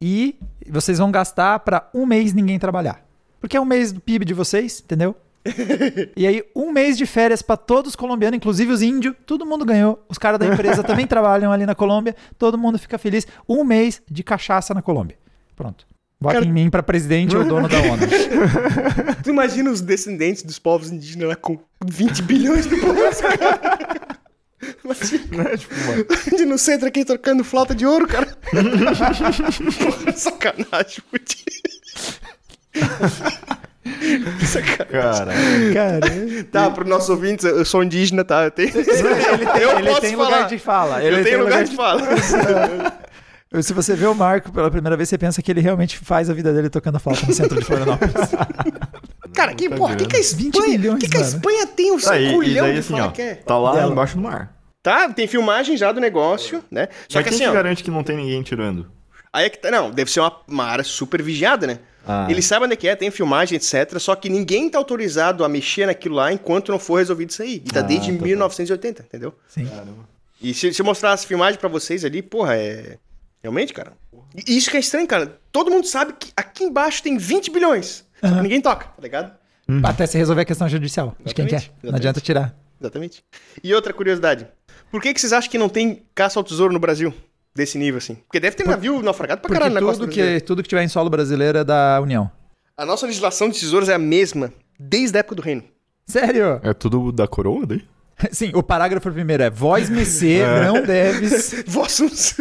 e vocês vão gastar pra um mês ninguém trabalhar. Porque é um mês do PIB de vocês, entendeu? [laughs] E aí, um mês de férias pra todos os colombianos, inclusive os índios, todo mundo ganhou. Os caras da empresa também [laughs] trabalham ali na Colômbia, todo mundo fica feliz. Um mês de cachaça na Colômbia. Pronto. Vota Cara- em mim pra presidente ou dono da [laughs] ONU. Tu imagina os descendentes dos povos indígenas lá com 20 bilhões de dólares, cara. Imagina, Né? [laughs] Tipo, mano. de no centro aqui trocando flauta de ouro, cara. Porra, [laughs] sacanagem, fudido. Cara, Cara, Tá, para os nossos ouvintes, eu sou indígena, tá? Eu tenho, ele tem, eu ele posso tem falar. lugar de fala. Ele eu tem tenho lugar de fala. Se você vê o Marco pela primeira vez, você pensa que ele realmente faz a vida dele tocando a flauta no centro de Florianópolis. [laughs] Cara, que Tá porra, que, que a 20 Espanha, milhões, que, que a. Espanha tem o seu aí, culhão daí de assim, falar ó, que é? tá lá Dela. embaixo do mar. Tá, tem filmagem já do negócio, né? Só Mas que quem assim, te ó, garante que não tem ninguém tirando? aí é que tá, não, deve ser uma, uma área super vigiada, né? Ah. Eles sabem onde é que é, tem filmagem, etc. Só que ninguém tá autorizado a mexer naquilo lá enquanto não for resolvido isso aí. E tá Ah, desde tá, tá. 1980, entendeu? Sim. E se, se eu mostrar as filmagens pra vocês ali, porra, é. Realmente, cara. E isso que é estranho, cara. Todo mundo sabe que aqui embaixo tem 20 bilhões. Só que Aham. ninguém toca, tá ligado? Até se resolver a questão judicial de quem quer. Exatamente, Não adianta tirar. Exatamente. E outra curiosidade. Por que, que vocês acham que não tem caça ao tesouro no Brasil? Desse nível, assim? Porque deve ter navio naufragado pra Porque caralho na costa tudo brasileira. que, tudo que tiver em solo brasileiro é da União. A nossa legislação de tesouros é a mesma desde a época do reino. Sério? É tudo da coroa daí? [laughs] Sim, o parágrafo primeiro é Vós, Messê, não deves. [laughs] Vossos.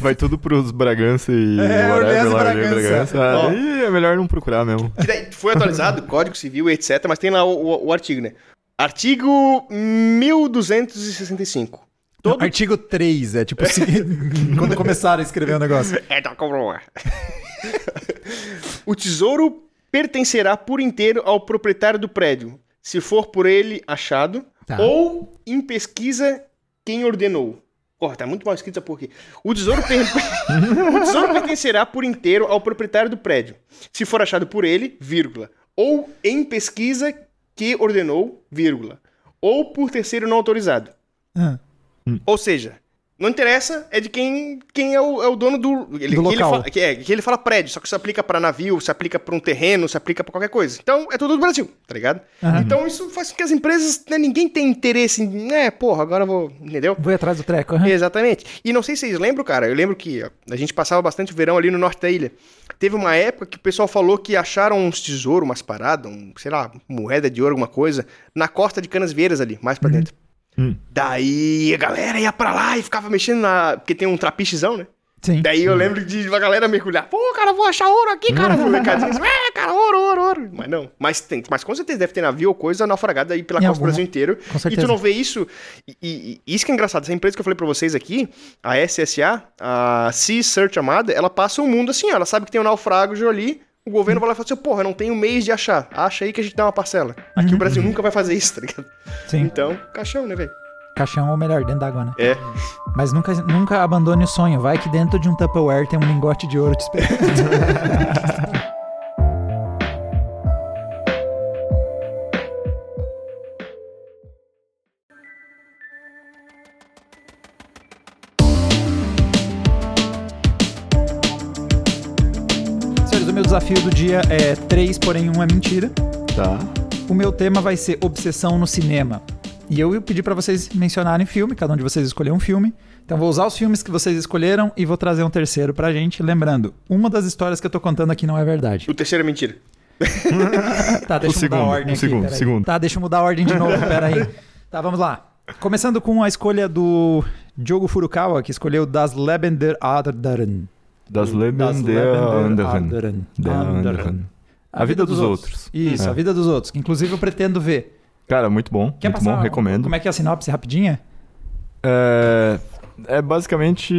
Vai tudo pros Bragança e É, whatever, Orleans e lá, Bragança. Ah, Ó. daí é melhor não procurar mesmo. Que daí foi atualizado, [laughs] Código Civil, etc. Mas tem lá o, o- o artigo, né? Artigo 1265. Todo Artigo 3, é tipo assim, quando começaram a escrever o negócio. É da coroa. o tesouro pertencerá por inteiro ao proprietário do prédio, se for por ele achado, Tá. ou em pesquisa quem ordenou. Porra, tá muito mal escrito essa porra aqui. O tesouro, per- [laughs] o tesouro pertencerá por inteiro ao proprietário do prédio, se for achado por ele, vírgula, ou em pesquisa que ordenou, vírgula, ou por terceiro não autorizado. Ah, Ou seja, não interessa, é de quem, quem é, o, é o dono do. Ele, Do que Ele local. fala, que, é, que ele fala prédio, só que isso aplica pra navio, se aplica pra um terreno, se aplica pra qualquer coisa. Então é tudo do Brasil, tá ligado? Aham. Então isso faz com que as empresas, né, ninguém tem interesse em. É, porra, agora eu vou. Entendeu? Vou ir atrás do treco. aham. Exatamente. E não sei se vocês lembram, cara, eu lembro que a gente passava bastante o verão ali no norte da ilha. Teve uma época que o pessoal falou que acharam uns tesouros, umas paradas, um, sei lá, moeda de ouro, alguma coisa, na costa de Canas Vieiras ali, mais pra dentro. Hum. Daí a galera ia pra lá e ficava mexendo na. Porque tem um trapichezão, né? Sim. Daí eu lembro de uma galera mergulhar. Pô, cara, vou achar ouro aqui, cara. [laughs] No mercadinho. É, cara, ouro, ouro, ouro. Mas não. Mas tem. Mas com certeza deve ter navio ou coisa naufragada aí pela Em costa do Brasil inteiro. com E certeza. tu não vê isso. E, e- e isso que é engraçado. Essa empresa que eu falei pra vocês aqui, a SSA, a Sea Search Amada, ela passa o mundo assim, ó. Ela sabe que tem um naufrágio ali. O governo vai lá e fala assim, porra, não tenho mês de achar. Acha aí que a gente dá uma parcela. Aqui o Brasil nunca vai fazer isso, tá ligado? Sim. Então, caixão, né, velho? Caixão ou melhor, dentro d'água, né? É. Mas nunca, nunca abandone o sonho. Vai que dentro de um Tupperware tem um lingote de ouro te esperando. [laughs] desafio do dia é três, porém um é mentira. Tá. O meu tema vai ser obsessão no cinema. E eu pedi pra vocês mencionarem filme, cada um de vocês escolheu um filme. Então vou usar os filmes que vocês escolheram e vou trazer um terceiro pra gente. Lembrando, uma das histórias que eu tô contando aqui não é verdade. O terceiro é mentira. [laughs] Tá, deixa eu segundo, mudar a ordem o aqui. segundo, segundo. Tá, deixa eu mudar a ordem de novo, [laughs] peraí. Tá, vamos lá. Começando com a escolha do Diogo Furukawa, que escolheu Das Leben der Adern. Das Leben Das der Anderen. Der Anderen. A vida dos outros. Isso, É. a vida dos outros. Que inclusive eu pretendo ver. Cara, muito bom. Quer muito passar? bom, recomendo. Como é que é a sinopse rapidinha? É, é basicamente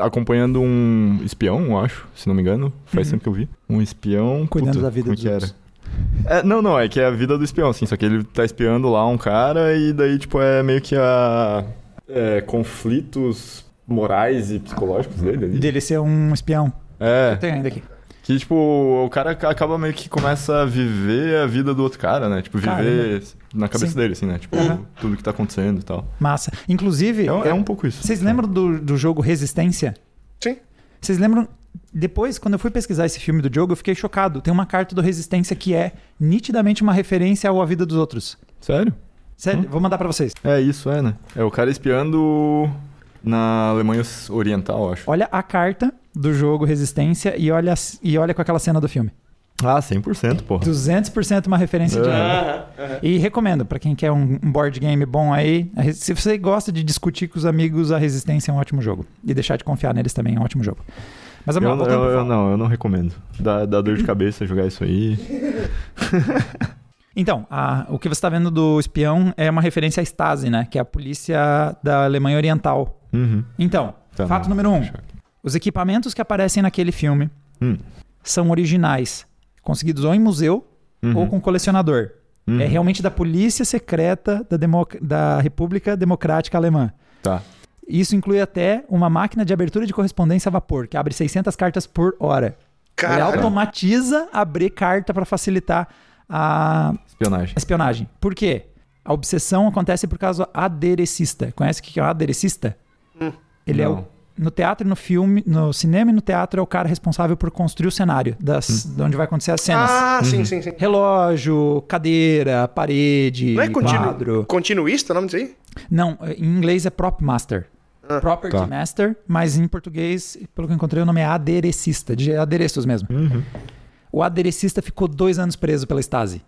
acompanhando um espião, eu acho, se não me engano. Faz Uhum. tempo que eu vi. Um espião. Cuidando da vida como dos outros. É, não, não, é que é a vida do espião, assim, só que ele tá espiando lá um cara e daí, tipo, é meio que a. é, conflitos morais e psicológicos dele ali. Dele ser um espião. É, Tem ainda aqui. que, tipo, o cara acaba meio que começa a viver a vida do outro cara, né? Tipo, viver na cabeça Sim. dele, assim, né? Tipo, Aham. tudo que tá acontecendo e tal. Massa. Inclusive, É, um- é um pouco isso. vocês lembram do, do jogo Resistência? Sim. Vocês lembram? Depois, quando eu fui pesquisar esse filme do jogo, eu fiquei chocado. Tem uma carta do Resistência que é nitidamente uma referência ao A Vida dos Outros. Sério? Sério, vou mandar pra vocês. É isso, é, né? É o cara espiando na Alemanha Oriental, acho. Olha a carta do jogo Resistência e olha, e olha com aquela cena do filme. Ah, 100%, porra. 200% uma referência É. direta. E recomendo, pra quem quer um um board game bom aí, se você gosta de discutir com os amigos, a Resistência é um ótimo jogo. E deixar de confiar neles também é um ótimo jogo. Mas Eu, lá, eu, eu não, eu não recomendo. Dá, dá dor de cabeça jogar isso aí. [laughs] Então, a- o que você está vendo do espião é uma referência à Stasi, né? Que é a polícia da Alemanha Oriental. Uhum. Então, Tá, fato número um. Os equipamentos que aparecem naquele filme Hum. são originais, conseguidos ou em museu Uhum. ou com colecionador. Uhum. É realmente da polícia secreta da, Democ- da República Democrática Alemã. Tá. Isso inclui até uma máquina de abertura de correspondência a vapor, que abre 600 cartas por hora. Ele Caralho. automatiza abrir carta para facilitar a Espionagem. espionagem. Por quê? A obsessão acontece por causa aderecista. Conhece o que é um aderecista? Ele é o, Não. no teatro, no filme, no cinema e no teatro é o cara responsável por construir o cenário das, de onde vai acontecer as cenas. Ah, sim, sim, sim. Relógio, cadeira, parede, Não é continu... quadro. continuista o nome disso aí? Não, em inglês é prop master. Ah, Property tá. master, mas em português, pelo que eu encontrei, o nome é aderecista, de adereços mesmo. Uhum. O aderecista ficou dois anos preso pela Stasi.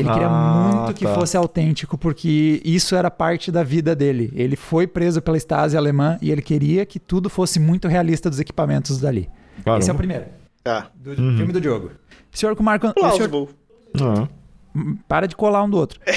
Ele queria Ah, muito que tá. fosse autêntico, porque isso era parte da vida dele. Ele foi preso pela Stasi alemã e ele queria que tudo fosse muito realista dos equipamentos dali. Caramba. Esse é o primeiro, Tá. do filme do Diogo. Senhor com Marco... o senhor- Plausible. Ah. Para de colar um do outro. [laughs]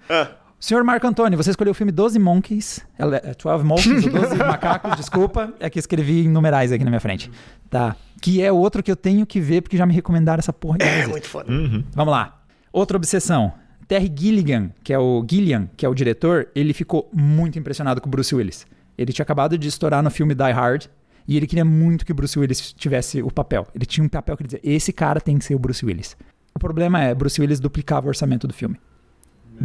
[laughs] Senhor Marco Antônio, você escolheu o filme 12 Monkeys, ele- é 12 Monkeys, ou [laughs] 12 Macacos, desculpa, é que escrevi em numerais aqui na minha frente. Tá. Que é outro que eu tenho que ver, porque já me recomendaram essa porra. É, muito foda. Uhum. Vamos lá. Outra obsessão. Terry Gilligan, que é o Gillian, que é o diretor, ele ficou muito impressionado com o Bruce Willis. Ele tinha acabado de estourar no filme Die Hard e ele queria muito que o Bruce Willis tivesse o papel. Ele tinha um papel que ele dizia: esse cara tem que ser o Bruce Willis. O problema é, Bruce Willis duplicava o orçamento do filme.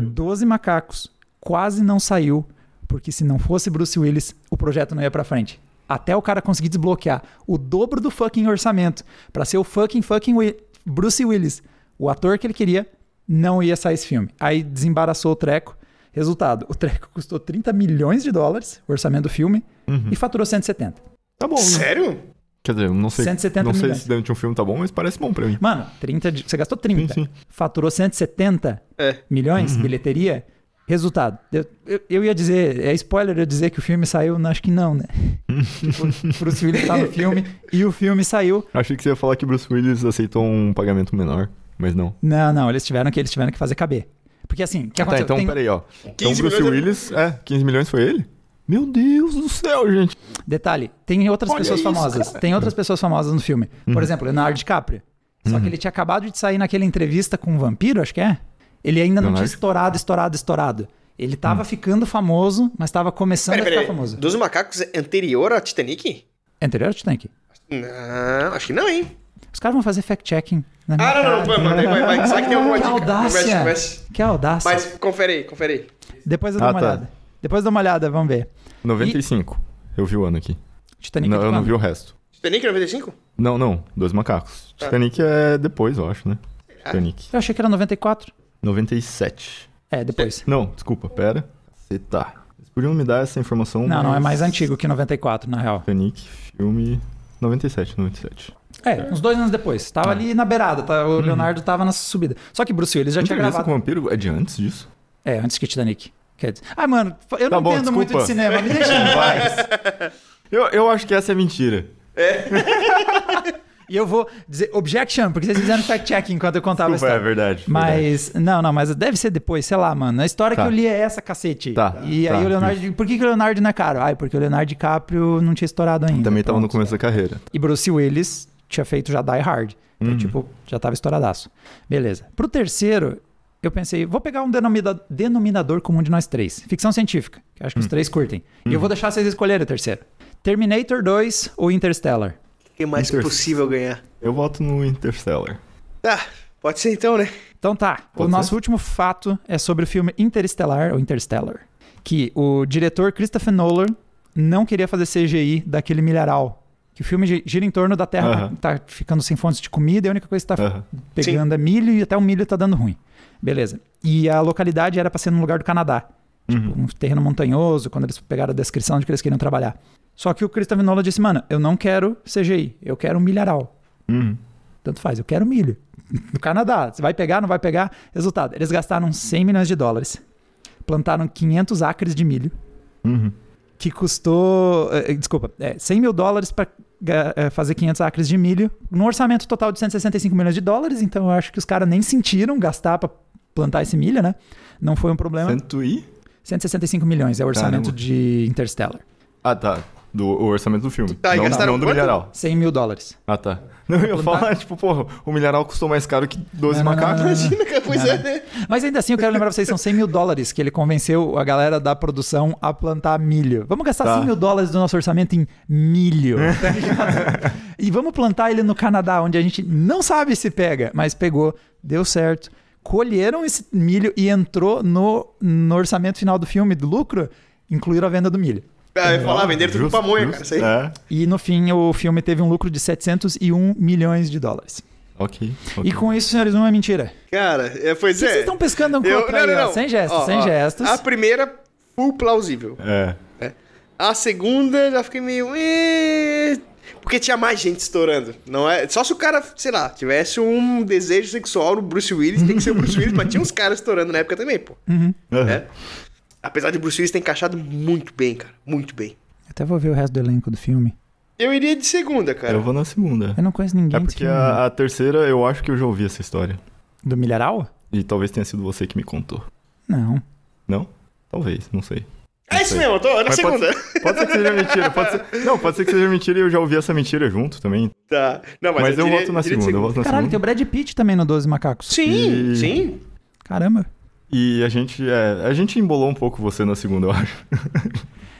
Doze macacos quase não saiu, porque se não fosse Bruce Willis, o projeto não ia pra frente. Até o cara conseguir desbloquear o dobro do fucking orçamento pra ser o fucking fucking Wi- Bruce Willis, o ator que ele queria, não ia sair esse filme. Aí desembaraçou o treco. Resultado, o treco [laughs] custou 30 milhões de dólares, o orçamento do filme, Uhum. e faturou 170. Tá bom. né? Sério? Quer dizer, eu não sei, 170 não sei milhões. se dentro de um filme tá bom, mas parece bom pra mim. Mano, 30 de- você gastou 30, Sim, sim. faturou 170 É. milhões, bilheteria. Resultado, eu, eu, eu ia dizer, é spoiler eu dizer que o filme saiu, não, acho que não, né? tipo, [laughs] Bruce Willis tá no filme e o filme saiu. Achei que você ia falar que Bruce Willis aceitou um pagamento menor, mas não. Não, não, eles tiveram que eles tiveram que fazer caber. Porque assim, o que Ah, tá, aconteceu? então Tem- peraí, ó. Então 15 Bruce milhões é- Willis, é, 15 milhões foi ele? Meu Deus do céu, gente. Detalhe, tem outras Olha pessoas isso, famosas. cara. Tem outras pessoas famosas no filme. Por exemplo, Leonardo DiCaprio. Só que ele tinha acabado de sair naquela entrevista com um vampiro, acho que é. Ele ainda não tinha estourado, estourado, estourado. Ele tava ficando famoso, mas tava começando Peraí, a ficar famoso. Dos macacos é anterior a Titanic? Anterior ao Titanic. Não, acho que não, hein? Os caras vão fazer fact-checking. Ah, não, não, cara. vai, vai, vai. Sabe que tem alguma Que dica? audácia. Converse, converse. Que audácia. Mas confere aí, confere aí. Depois eu dou Ah, uma tá. olhada. Depois dou uma olhada, vamos ver. 95. Eu vi o ano aqui. Titanic Não, é de eu não quando? vi o resto. Titanic 95? Não, não. Dois macacos. Ah. Titanic é depois, eu acho, né? Titanic. Eu achei que era 94. 97. É, depois. Não, desculpa, pera. Você tá. Vocês podiam me dar essa informação. Não, não, é mas- mais antigo que 94, na real. Titanic, filme. 97, 97. É, uns dois anos depois. Tava ali na beirada, tá? o Leonardo tava na subida. Só que Bruce Willis já tinha Entrevista gravado. com o vampiro é de antes disso? É, antes que Titanic. Quer dizer... Ah, mano, eu Tá não bom, entendo muito de desculpa. cinema, me deixa em [laughs] paz. Eu, eu acho que essa é mentira. [laughs] E eu vou dizer objection, porque vocês fizeram fact-checking enquanto eu contava a Desculpa, é história. verdade. verdade. Mas, não, não, mas deve ser depois, sei lá, mano. A história Tá. que eu li é essa, cacete. Tá, E tá, aí o Leonardo. Por que, que o Leonardo não é caro? Ai, porque o Leonardo DiCaprio não tinha estourado ainda. Também tava no Pronto. começo da carreira. E Bruce Willis tinha feito já Die Hard. Então, Uhum. tipo, já tava estouradaço. Beleza. Pro terceiro, eu pensei, vou pegar um denomina- denominador comum de nós três. Ficção científica, que acho que Hum. os três curtem. E eu vou deixar vocês escolherem o terceiro. Terminator 2 ou Interstellar? O que mais Inter- possível ganhar? Eu voto no Interstellar. Tá, pode ser então, né? Então tá, o Pode nosso ser? último fato é sobre o filme Interstellar, ou Interstellar, que o diretor Christopher Nolan não queria fazer CGI daquele milharal. Que o filme gi- gira em torno da Terra Aham. tá ficando sem fontes de comida e a única coisa que tá pegando é milho e até o milho tá dando ruim. Beleza. E a localidade era pra ser num lugar do Canadá. Tipo, Uhum. um terreno montanhoso, quando eles pegaram a descrição de que eles queriam trabalhar. Só que o Christopher Nolan disse, mano, eu não quero CGI, eu quero um milharal. Uhum. Tanto faz, eu quero milho. [laughs] No Canadá, você vai pegar, não vai pegar? Resultado, eles gastaram 100 milhões de dólares, plantaram 500 acres de milho, Uhum. que custou, eh, desculpa, é, 100 mil dólares para é, fazer 500 acres de milho, num orçamento total de 165 milhões de dólares, então eu acho que os caras nem sentiram gastar pra plantar esse milho, né? Não foi um problema. Cento e... 165 milhões é o orçamento Caramba. de Interstellar. Ah, tá. Do o orçamento do filme. Tá, não, gastaram não do quanto? milharal. 100 mil dólares. Ah, tá. Não, eu ia falar, tipo, porra, o milharal custou mais caro que 12 Não, não, macacos. não, não, não. Imagina, cara, pois é, né? Mas ainda assim, eu quero lembrar pra vocês, são 100 mil dólares que ele convenceu a galera da produção a plantar milho. Vamos gastar Tá. 100 mil dólares do nosso orçamento em milho. tá [laughs] ligado? e vamos plantar ele no Canadá, onde a gente não sabe se pega, mas pegou, deu certo. Colheram esse milho e entrou no, no orçamento final do filme, do lucro, incluíram a venda do milho. Ah, eu ia falar, venderam tudo pamonha, justo. cara. Isso aí. É, E no fim, o filme teve um lucro de 701 milhões de dólares. ok. ok. E com isso, senhores, não é mentira. Cara, é, pois é. vocês estão pescando um Eu- copo aí, não, não, ó? não. Sem gestos, Ó, sem ó, gestos. A primeira, full plausível. É. A segunda, já fiquei meio... Porque tinha mais gente estourando. Não é? Só se o cara, sei lá, tivesse um desejo sexual no Bruce Willis, tem que ser o Bruce Willis, mas tinha uns caras estourando na época também, pô. Uhum. É. Apesar de Bruce Willis ter encaixado muito bem, cara. Muito bem. Até vou ver o resto do elenco do filme. Eu iria de segunda, cara. Eu vou na segunda. Eu não conheço ninguém É porque filme. a, a terceira eu acho que eu já ouvi essa história. Do Milharal? E talvez tenha sido você que me contou. Não. Não? Talvez, não sei. É isso mesmo, eu tô na Mas pode- segunda. Pode ser que seja mentira. Pode ser... [laughs] Não, pode ser que seja mentira e eu já ouvi essa mentira junto também. Tá. Não, mas, Mas, eu, diria- voto na segunda. Eu voto na Caralho, tem segunda. o Brad Pitt também no 12 Macacos. Sim, E- sim. Caramba. E a gente, é, a gente embolou um pouco você na segunda, eu acho.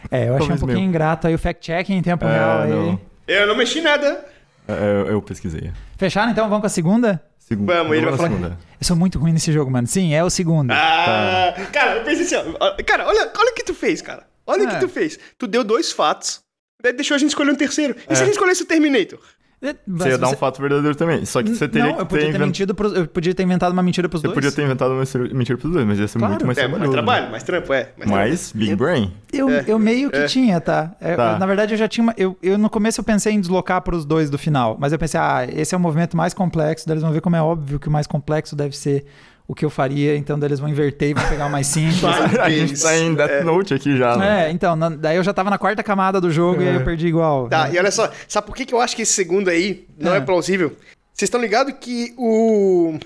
É, eu achei um Talvez pouquinho meu. ingrato aí o fact-checking em tempo É, real aí. não. Eu não mexi nada. É, eu, eu pesquisei. Fecharam então? Vamos com a segunda? Segunda. Vamos, ele vai falar- segunda. Eu sou muito ruim nesse jogo, mano. Sim, é o segundo. Ah, cara, eu pensei assim, ó. Cara, olha, olha o que tu fez, cara. Olha o É. que tu fez. Tu deu dois fatos. daí Deixou a gente escolher um terceiro. E se a É. gente escolhesse o Terminator? É, Você ia dar um fato verdadeiro também. Só que você teria Não, eu podia ter, invent- mentido pros... eu podia ter inventado uma mentira pros Você dois. podia ter inventado uma mentira pros dois, mas ia ser Claro. muito mais É, mais trabalhoso. trabalho, mais trampo, é. mais Mas, Big Brain. Eu, É, eu meio que é. tinha, tá? É, Tá. eu- na verdade, eu já tinha uma. Eu, eu no começo eu pensei em deslocar pros dois do final. Mas eu pensei, ah, esse é o movimento mais complexo. Daí eles vão ver como é óbvio que o mais complexo deve ser o que eu faria. Então daí eles vão inverter e vão pegar o mais simples. [laughs] A gente tá em Death É. Note aqui já, né? É, então, na- daí eu já tava na quarta camada do jogo e aí eu perdi igual. Tá, né? e olha só, sabe por que, que eu acho que esse segundo aí não é, É. plausível? Vocês estão ligados que o.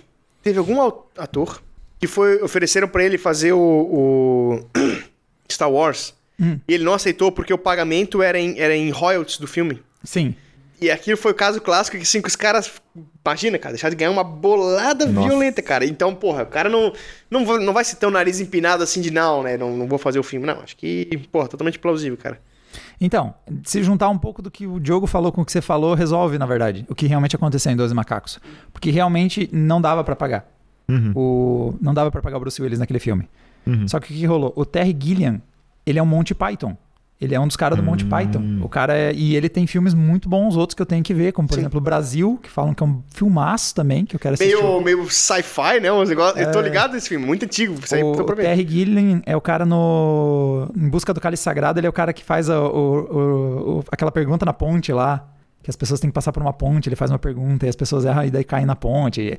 Teve algum ator que foi. ofereceram pra ele fazer o. o [clears throat] Star Wars. Hum. E ele não aceitou porque o pagamento era em, era em royalties do filme. Sim. E aquilo foi o caso clássico que cinco os caras. Imagina, cara, deixaram de ganhar uma bolada Nossa. violenta, cara. Então, porra, o cara não, não, vai- não vai se ter o nariz empinado assim de não, né? Não, não vou fazer o filme. Não, acho que, porra, totalmente plausível, cara. Então, se juntar um pouco do que o Diogo falou com o que você falou, resolve, na verdade, o que realmente aconteceu em 12 Macacos. Porque realmente não dava pra pagar. Uhum. O... Não dava pra pagar o Bruce Willis naquele filme. Uhum. Só que o que rolou? O Terry Gilliam, ele é um Monty Python. Ele é um dos caras do Monty Hum. Python. O cara é... E ele tem filmes muito bons, outros que eu tenho que ver, como por Sim. exemplo Brasil, que falam que é um filmaço também, que eu quero assistir. Meio, meio sci-fi, né? Uns negócios. Eu tô ligado nesse filme, muito antigo. Isso aí É. o, ver. Terry Gilliam é o cara no. Em busca do cálice sagrado, ele é o cara que faz a- o- o- o- aquela pergunta na ponte lá. Que as pessoas têm que passar por uma ponte, ele faz uma pergunta e as pessoas erram e daí caem na ponte. É-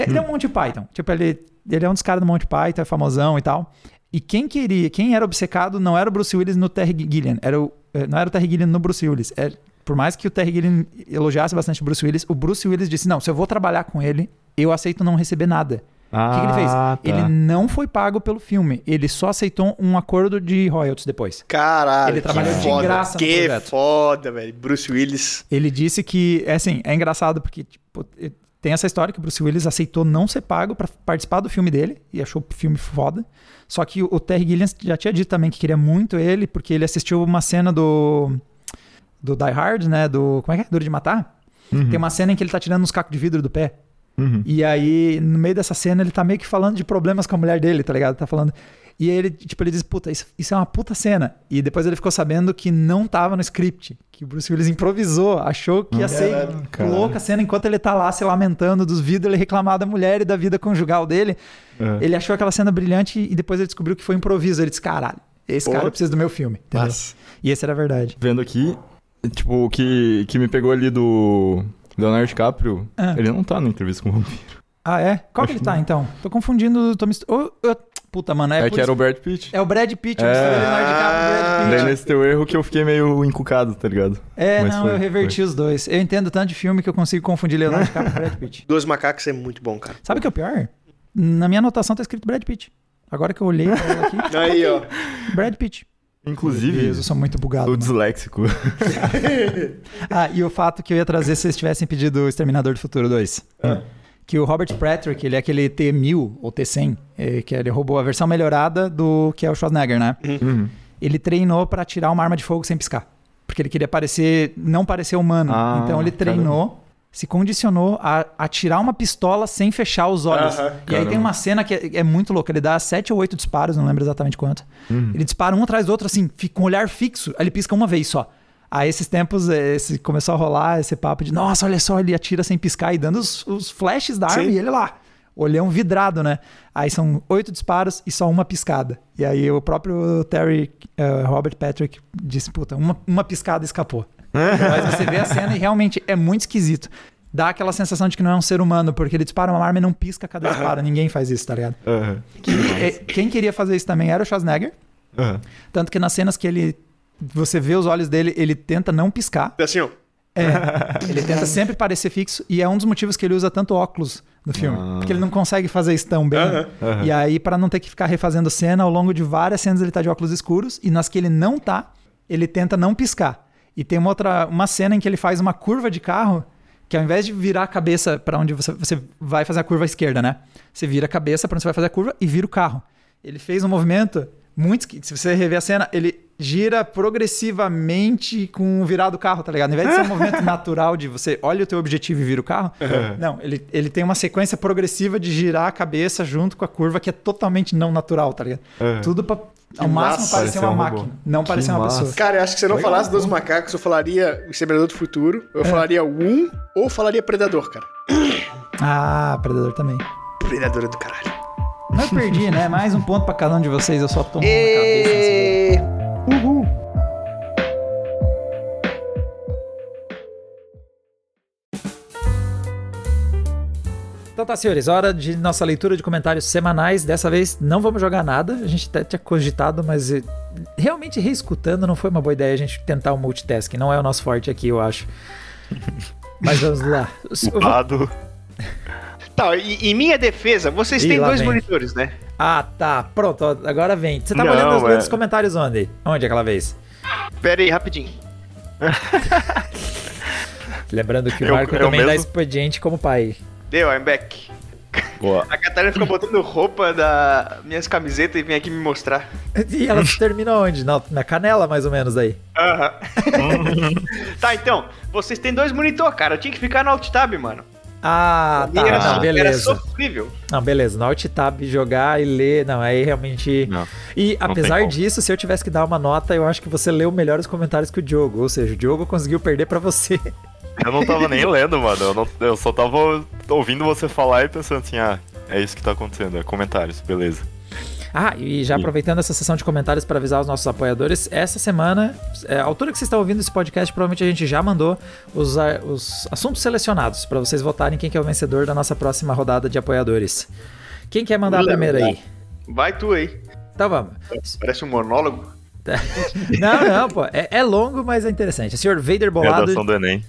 é- ele é um Monty Python. Tipo, ele, ele é um dos caras do Monty Python, é famosão e tal. E quem queria, quem era obcecado não era o Bruce Willis no Terry Gilliam, era o, eh, não era o Terry Gilliam no Bruce Willis. É, por mais que o Terry Gilliam elogiasse bastante o Bruce Willis, o Bruce Willis disse: Não, se eu vou trabalhar com ele, eu aceito não receber nada. O que, que ele fez? Ah, tá. Ele não foi pago pelo filme. Ele só aceitou um acordo de royalties depois. Caralho, Ele trabalhou que de foda. graça no Que projeto. foda, velho. Bruce Willis. Ele disse que, é assim, é engraçado porque tipo, tem essa história que o Bruce Willis aceitou não ser pago pra participar do filme dele e achou o filme foda. Só que o Terry Gilliam já tinha dito também que queria muito ele, porque ele assistiu uma cena do do Die Hard, né, do como é que é? Duro de matar. Uhum. Tem uma cena em que ele tá tirando uns cacos de vidro do pé. Uhum. E aí, no meio dessa cena, ele tá meio que falando de problemas com a mulher dele, tá ligado? Tá falando. E aí ele, tipo, ele diz, puta, isso, isso é uma puta cena. E depois ele ficou sabendo que não tava no script. Que o Bruce Willis improvisou, achou que ia ser Caralho. louca a cena enquanto ele tá lá se lamentando dos vidros, ele reclamar da mulher e da vida conjugal dele. É. Ele achou aquela cena brilhante e depois ele descobriu que foi improviso. Ele disse, caralho, esse cara precisa do meu filme. E esse era a verdade. Vendo aqui, tipo, o que, que me pegou ali do Leonardo DiCaprio, Ah. ele não tá na entrevista com o vampiro. Ah, é? Qual que ele tá, então? Tô confundindo. Tô mist... Eu- Puta, mano, é, É que era o Brad Pitt. é o Brad Pitt, eu É. misturei Leonardo DiCaprio e Brad Daí Pitt. nesse teu erro que eu fiquei meio encucado, tá ligado? É, Mas não, foi, eu reverti os dois. Eu entendo tanto de filme que eu consigo confundir Leonardo DiCaprio e Brad Pitt. [laughs] Dois macacos é muito bom, cara. Sabe o que é o pior? Na minha anotação tá escrito Brad Pitt. Agora que eu olhei pra ela aqui, [laughs] Aí, ó. Brad Pitt. Inclusive, Deus, eu sou muito bugado. o mano. disléxico. [laughs] Ah, e o fato que eu ia trazer se vocês tivessem pedido o Exterminador do Futuro 2. Que o Robert Patrick, ele é aquele T-1000 ou T-100, é, que ele roubou a versão melhorada do que é o Schwarzenegger, né? Uhum. Ele treinou pra tirar uma arma de fogo sem piscar. Porque ele queria parecer, não parecer humano. Ah, então ele treinou, se condicionou a atirar uma pistola sem fechar os olhos. E aí caramba. tem uma cena que é, é muito louca. Ele dá sete ou oito disparos, não lembro exatamente quanto. Uhum. Ele dispara um atrás do outro, assim, fica com um olhar fixo. Aí ele pisca uma vez só. Aí esses tempos eh, esse, começou a rolar esse papo de, nossa, olha só, ele atira sem piscar e dando os, os flashes da arma Sim. e ele lá. Olhão vidrado, né? Aí são oito disparos e só uma piscada. E aí o próprio Terry eh, Robert Patrick disse, puta, uma, uma piscada escapou. Mas você vê a cena e realmente é muito esquisito. Dá aquela sensação de que não é um ser humano, porque ele dispara uma arma e não pisca cada disparo. Ninguém faz isso, tá ligado? Aham. Que- eh, quem queria fazer isso também era o Schwarzenegger. Aham. Tanto que nas cenas que ele. Você vê os olhos dele, ele tenta não piscar. Assim, ó. É, [laughs] ele tenta sempre parecer fixo. E é um dos motivos que ele usa tanto óculos no filme. Ah. Porque ele não consegue fazer isso tão bem. Aham. E aí, pra não ter que ficar refazendo cena, ao longo de várias cenas ele tá de óculos escuros. E nas que ele não tá, ele tenta não piscar. E tem uma outra uma cena em que ele faz uma curva de carro. Que ao invés de virar a cabeça pra onde você, você vai fazer a curva à esquerda, né? Você vira a cabeça pra onde você vai fazer a curva e vira o carro. Ele fez um movimento muito. esqui- Se você rever a cena, ele gira progressivamente com o virar do carro, tá ligado? Ao invés de ser um movimento [laughs] natural de você olha o teu objetivo e vira o carro, não, ele, ele tem uma sequência progressiva de girar a cabeça junto com a curva que é totalmente não natural, tá ligado? Uhum. Tudo pra ao máximo massa. parecer uma um robô. máquina, não Que parecer uma massa. pessoa. Cara, eu acho que se eu não Legal, falasse dos macacos, eu falaria o Exterminador do Futuro, eu falaria o 1 ou falaria Predador, cara. Ah, Predador também. Predador é do caralho. Mas eu perdi, né? Mais um ponto pra cada um de vocês, eu só tomo na cabeça. E... Uhul. Então tá, senhores, hora de nossa leitura de comentários semanais. Dessa vez não vamos jogar nada. A gente até tinha cogitado, mas eh, realmente reescutando não foi uma boa ideia a gente tentar o multitasking. Não é o nosso forte aqui, eu acho. Mas vamos lá. [laughs] Eu vou- Lado. Tá, e, em minha defesa, vocês Ih, têm dois vem. monitores, né? Ah, tá. Pronto, agora vem. Você tava Não, olhando os, é- os comentários onde? Onde aquela vez? Pera aí, rapidinho. [laughs] Lembrando que o Eu- Marco eu também dá mesmo? expediente como pai. Deu, I'm back. Boa. A Catarina fica botando roupa das minhas camisetas e vem aqui me mostrar. E ela termina onde? Na, na canela, mais ou menos, aí. Aham. [laughs] tá, então, vocês têm dois monitor, cara. Eu tinha que ficar no Alt Tab, mano. Ah, tá. Era, Não, so- era beleza. sofrível. Não, beleza. No Alt Tab jogar e ler, não, aí realmente. Não. E Não apesar disso, se eu tivesse que dar uma nota, eu acho que você leu melhor os comentários que o Diogo. Ou seja, o Diogo conseguiu perder pra você. [laughs] Eu não tava nem lendo, mano. Eu, não- eu só tava ouvindo você falar e pensando assim, ah, é isso que tá acontecendo. É comentários, beleza. Ah, e já aproveitando essa sessão de comentários para avisar os nossos apoiadores, essa semana, é, a altura que vocês estão ouvindo esse podcast, provavelmente a gente já mandou os, os assuntos selecionados para vocês votarem quem que é o vencedor da nossa próxima rodada de apoiadores. Quem quer mandar primeira aí? Vai tu aí. Então vamos. Parece um monólogo. [laughs] Não, não, pô. É, é longo, mas é interessante. O senhor Vader Bolado. Redação do Enem.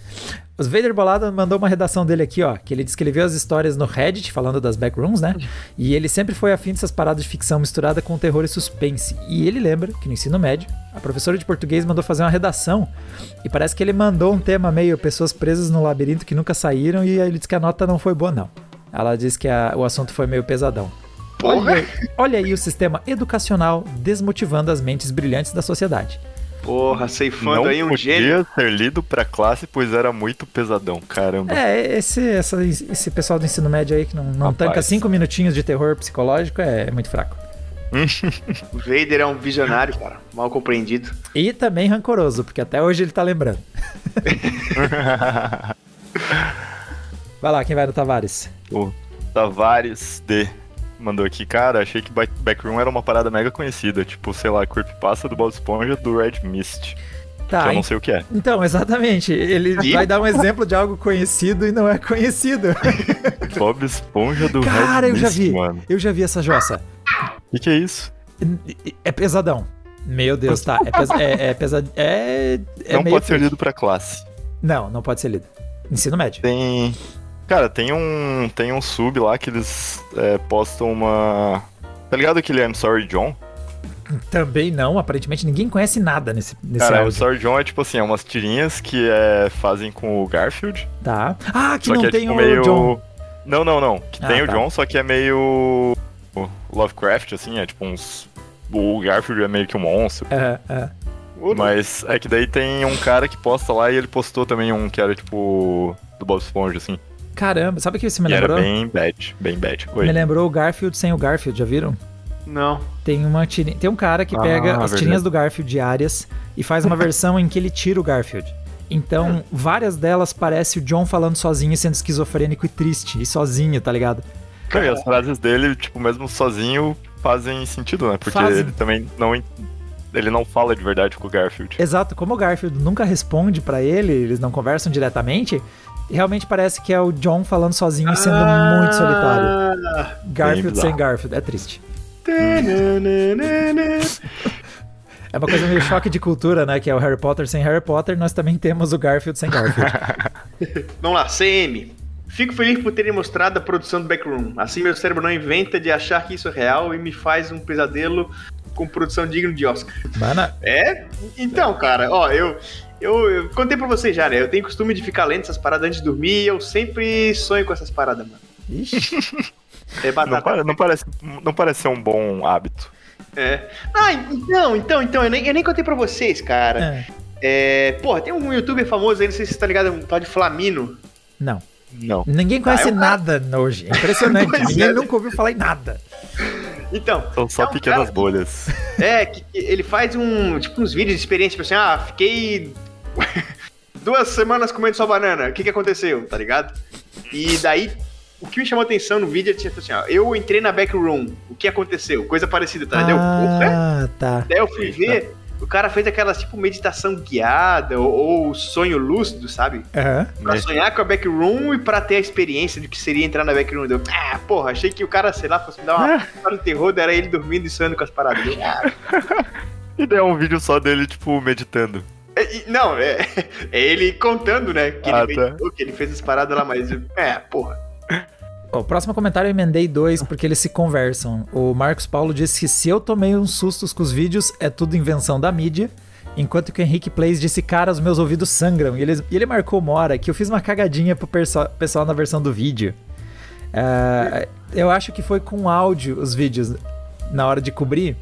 Os Vader Bolado mandou uma redação dele aqui, ó. Que ele descreveu as histórias no Reddit, falando das backrooms, né? E ele sempre foi afim dessas paradas de ficção misturada com terror e suspense. E ele lembra que no ensino médio, a professora de português mandou fazer uma redação. E parece que ele mandou um tema meio pessoas presas no labirinto que nunca saíram. E aí ele disse que a nota não foi boa, não. Ela disse que a- o assunto foi meio pesadão. Olha, olha aí o sistema educacional desmotivando as mentes brilhantes da sociedade. Porra, ceifando Não aí um podia gênio. ser lido pra classe, pois era muito pesadão. Caramba. É, esse, essa- esse pessoal do ensino médio aí que não, não Rapaz. tanca cinco minutinhos de terror psicológico é, muito fraco. [laughs] O Vader é um visionário, cara. Mal compreendido. E também rancoroso, porque até hoje ele tá lembrando. [laughs] Vai lá, quem vai no Tavares? O Tavares D mandou aqui, cara, achei que Back- Backroom era uma parada mega conhecida, tipo, sei lá, Creepypasta do Bob Esponja do Red Mist, que Tá, eu en- não sei o que é. então, exatamente. Ele E? vai dar um exemplo de algo conhecido e não é conhecido. [laughs] Bob Esponja do Cara, Red eu já Mist, vi. mano. Eu já vi essa jossa. O que, que é isso? É pesadão. Meu Deus, tá. É, pesa é, é pesado. É, é não meio pode ser lido pra classe. Não, não pode ser lido. Ensino médio. Tem. Cara, tem um. Tem um sub lá que eles é, postam uma. Tá ligado aquele I'm Sorry John? Também não, aparentemente ninguém conhece nada nesse, nesse Cara, áudio. Sorry John é tipo assim, é umas tirinhas que é, fazem com o Garfield. Tá. Ah, que só não que é tem tipo o meio. John. Não, não, não. Que Ah, tem o tá. John, só que é meio. Lovecraft, assim, é tipo uns. O Garfield é meio que um monstro. É, é. Mas é que daí tem um cara que posta lá e ele postou também um que era tipo. Do Bob Esponja, assim. Caramba, sabe o que isso me e era lembrou? bem bad, bem bad. Oi. Me lembrou o Garfield sem o Garfield, já viram? Não. Tem uma tirinha, tem um cara que Ah, pega as verdade. tirinhas do Garfield diárias e faz uma [laughs] versão em que ele tira o Garfield. Então, várias delas parece o John falando sozinho e sendo esquizofrênico e triste, e sozinho, tá ligado? Não, e as frases dele, tipo, mesmo sozinho, fazem sentido, né? Porque Fazem. ele também não. Ele não fala de verdade com o Garfield. Exato, como o Garfield nunca responde pra ele, eles não conversam diretamente, realmente parece que é o John falando sozinho e sendo muito solitário. Ah, Garfield sem Garfield, é triste. É uma coisa meio choque de cultura, né? Que é o Harry Potter sem Harry Potter, nós também temos o Garfield sem Garfield. [laughs] Vamos lá, CM. Fico feliz por terem mostrado a produção do Backroom. Assim meu cérebro não inventa de achar que isso é real e me faz um pesadelo com produção digno de Oscar. Mano, É? Então, cara, ó, eu, eu, eu contei pra vocês já, né? Eu tenho costume de ficar lendo essas paradas antes de dormir e eu sempre sonho com essas paradas, mano. ixi, É Não, batata. pare- não parece, não parece ser um bom hábito. É. Ah, então, então, então, eu nem, eu nem contei pra vocês, cara. é. É. Porra, tem um youtuber famoso aí, não sei se você tá ligado, um tal de Flamino. Não. Não. Ninguém conhece Ah, é um cara- nada hoje. É [laughs] impressionante. Ninguém é. nunca ouviu falar em nada. Então, São só É um pequenas cara- bolhas. É, que que ele faz um, tipo, uns vídeos de experiência, tipo assim, ah, fiquei [laughs] duas semanas comendo só banana, o que que aconteceu, tá ligado? E daí, o que me chamou a atenção no vídeo é tipo assim, ó, eu entrei na backroom, o que aconteceu? Coisa parecida, tá? Daí eu, Ah, tá. Daí eu fui ver, o cara fez aquela, tipo, meditação guiada ou, ou sonho lúcido, sabe? Aham. Pra Né? sonhar com a backroom e pra ter a experiência de que seria entrar na backroom. Deu, ah, porra, achei que o cara, sei lá, fosse me dar uma história de terror, daí era ele dormindo e sonhando com as paradas. Deu, ah, [laughs] E daí é um vídeo só dele, tipo, meditando. É, Não, é, [laughs] é ele contando, né? Que Ah, ele, tá. fez, que ele fez as paradas lá, mas. É, porra. O próximo comentário eu emendei dois porque eles se conversam. O Marcos Paulo disse que se eu tomei uns sustos com os vídeos, é tudo invenção da mídia. Enquanto que o Henrique Plays disse, cara, os meus ouvidos sangram. E ele, e ele marcou uma hora que eu fiz uma cagadinha pro pessoal na versão do vídeo. É, eu acho que foi com áudio os vídeos na hora de cobrir.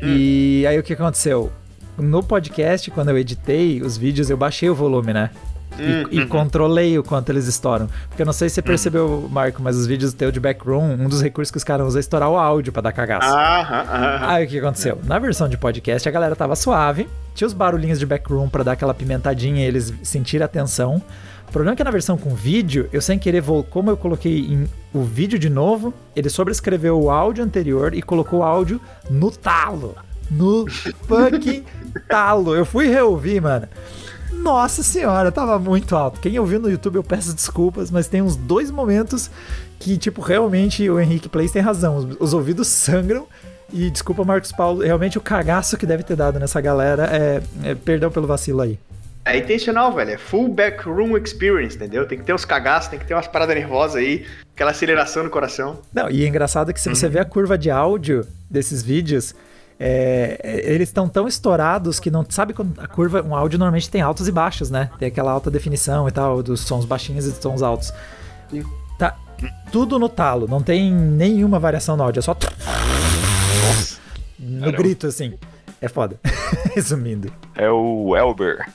E aí o que aconteceu? No podcast, quando eu editei os vídeos, eu baixei o volume, né? E, e controlei o quanto eles estouram. Porque eu não sei se você percebeu, Marco, mas os vídeos teu de backroom, um dos recursos que os caras usam é estourar o áudio pra dar cagaço. Aham, aham. Aí o que aconteceu? Na versão de podcast, a galera tava suave, tinha os barulhinhos de backroom pra dar aquela pimentadinha e eles sentiram a tensão. O problema é que na versão com vídeo, eu sem querer, vou, como eu coloquei o vídeo de novo, ele sobrescreveu o áudio anterior e colocou o áudio no talo. No fucking talo. Eu fui reouvir, mano. Nossa senhora, tava muito alto. Quem ouviu no YouTube, eu peço desculpas, mas tem uns dois momentos que, tipo, realmente o Henrique Plays tem razão. Os, os ouvidos sangram. E desculpa, Marcos Paulo, realmente o cagaço que deve ter dado nessa galera é, é perdão pelo vacilo aí. É intencional, velho. É full backroom experience, entendeu? Tem que ter uns cagaços, tem que ter umas paradas nervosas aí, aquela aceleração no coração. Não, e é engraçado que se você vê a curva de áudio desses vídeos, é, é, eles estão tão estourados que não sabe quando a curva, um áudio normalmente tem altos e baixos, né? Tem aquela alta definição e tal, dos sons baixinhos e dos sons altos. Tá tudo no talo, não tem nenhuma variação no áudio, é só no grito assim. É foda. [laughs] Resumindo. É o Elber.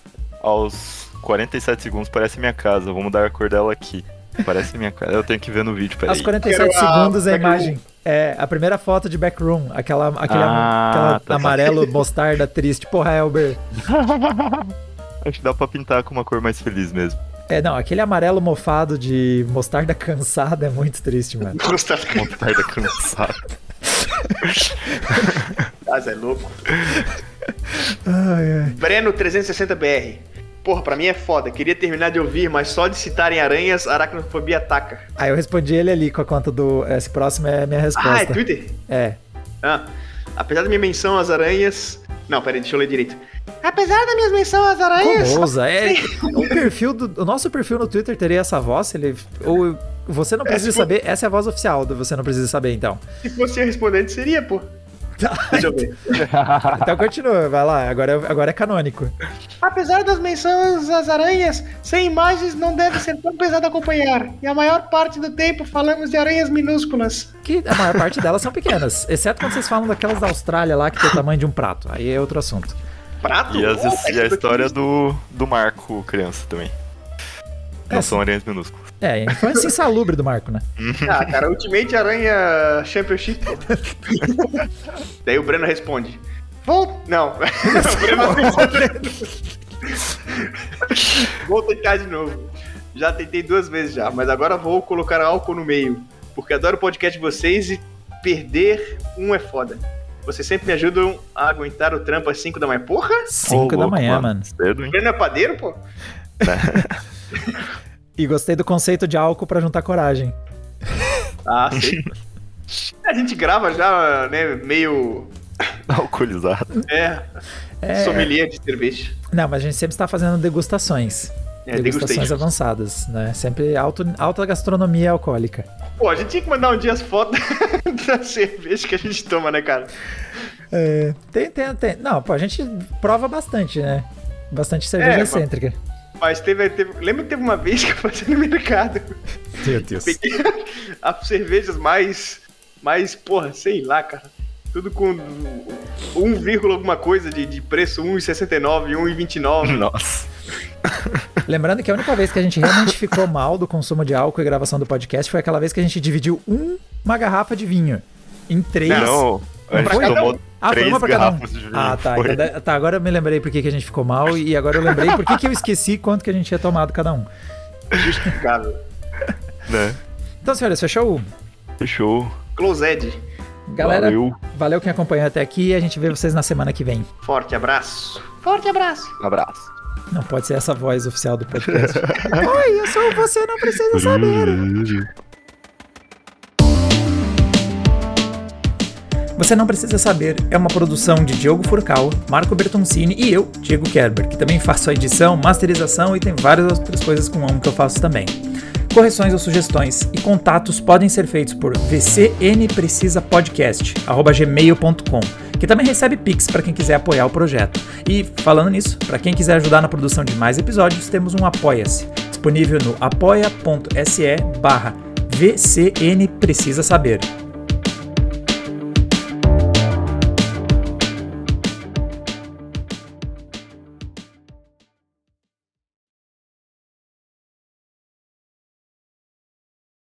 Aos 47 segundos parece minha casa. Vou mudar a cor dela aqui. Parece minha casa. Eu tenho que ver no vídeo, peraí. Aos 47 Quero a segundos a imagem. É a primeira foto de backroom, aquela, aquele Ah, aquela tá. amarelo mostarda triste. Porra, Elber. [laughs] Acho que dá pra pintar com uma cor mais feliz mesmo. É, não, aquele amarelo mofado de mostarda cansada é muito triste, mano. Gostava. [laughs] Mostarda cansada. Ah, Zé, louco. Ai, ai. Breno 360BR. Porra, pra mim é foda. Queria terminar de ouvir, mas só de citarem aranhas, a aracnofobia ataca. Aí eu respondi ele ali com a conta do. Esse próximo é a minha resposta. Ah, é Twitter? É. Ah, apesar da minha menção às aranhas. Não, peraí, deixa eu ler direito. Apesar da minha menção às aranhas. Como ousa? É, o perfil do o nosso perfil no Twitter teria essa voz? Ele, ou você não precisa se for- saber? Essa é a voz oficial do você não precisa saber, então. Se fosse eu respondendo, seria, pô. Deixa eu ver. [laughs] Então continua, vai lá. Agora, é- agora é canônico. Apesar das menções às aranhas, sem imagens não deve ser tão pesado acompanhar. E a maior parte do tempo falamos de aranhas minúsculas. Que a maior parte delas são pequenas. Exceto quando vocês falam daquelas da Austrália lá que tem o tamanho de um prato. Aí é outro assunto. Prato? E, as- Oh, e a história do, do Marco criança também. Não É, são aranhas minúsculas. É, infância insalubre do Marco, né? [laughs] Ah, cara, Ultimate Aranha Championship. [laughs] Daí o Breno responde. Vou. Não. [laughs] o Breno Vou tentar de novo. Já tentei duas vezes já, mas agora vou colocar álcool no meio. Porque adoro o podcast de vocês e perder um é foda. Vocês sempre me ajudam a aguentar o trampo às 5 da manhã. Porra! 5 Ô, da manhã, mano. Cedo, hein? Breno é padeiro, pô? E gostei do conceito de álcool pra juntar coragem. Ah, sei. [laughs] A gente grava já, né, meio. [laughs] Alcoolizado. É. É. Sommelier de cerveja. Não, mas a gente sempre está fazendo degustações. É, degustações avançadas, né? Sempre alto, alta gastronomia alcoólica. Pô, a gente tinha que mandar um dia as fotos [laughs] da cerveja que a gente toma, né, cara? É, tem, tem, tem. Não, pô, a gente prova bastante, né? Bastante cerveja É, excêntrica. Mas teve, teve. Lembra que teve uma vez que eu passei no mercado? Meu Deus. Peguei as cervejas mais. Mais, porra, sei lá, cara. Tudo com 1, vírgula alguma coisa de, de preço 1,69, 1,29. Nossa. Lembrando que a única vez que a gente realmente ficou mal do consumo de álcool e gravação do podcast foi aquela vez que a gente dividiu um- uma garrafa de vinho em três. Não, a gente tomou um. Ah, foi três uma pra cada um. garrafas de vinho. Ah, tá. Foi. Então, tá, agora eu me lembrei por que que a gente ficou mal e agora eu lembrei por que que eu esqueci quanto que a gente tinha tomado cada um. Justificável. [laughs] Né? Então, senhores, fechou? Fechou. Closed. Galera, valeu. Valeu. quem acompanhou até aqui e a gente vê vocês na semana que vem. Forte abraço. Forte abraço. Um abraço. Não pode ser essa voz oficial do podcast. [laughs] Oi, eu sou você, não precisa saber. [laughs] Você Não Precisa Saber é uma produção de Diogo Furcal, Marco Bertoncini e eu, Diego Kerber, que também faço a edição, masterização e tem várias outras coisas com um que eu faço também. Correções ou sugestões e contatos podem ser feitos por vcnprecisapodcast@gmail.com, que também recebe pix para quem quiser apoiar o projeto. E falando nisso, para quem quiser ajudar na produção de mais episódios, temos um Apoia-se, disponível no apoia.se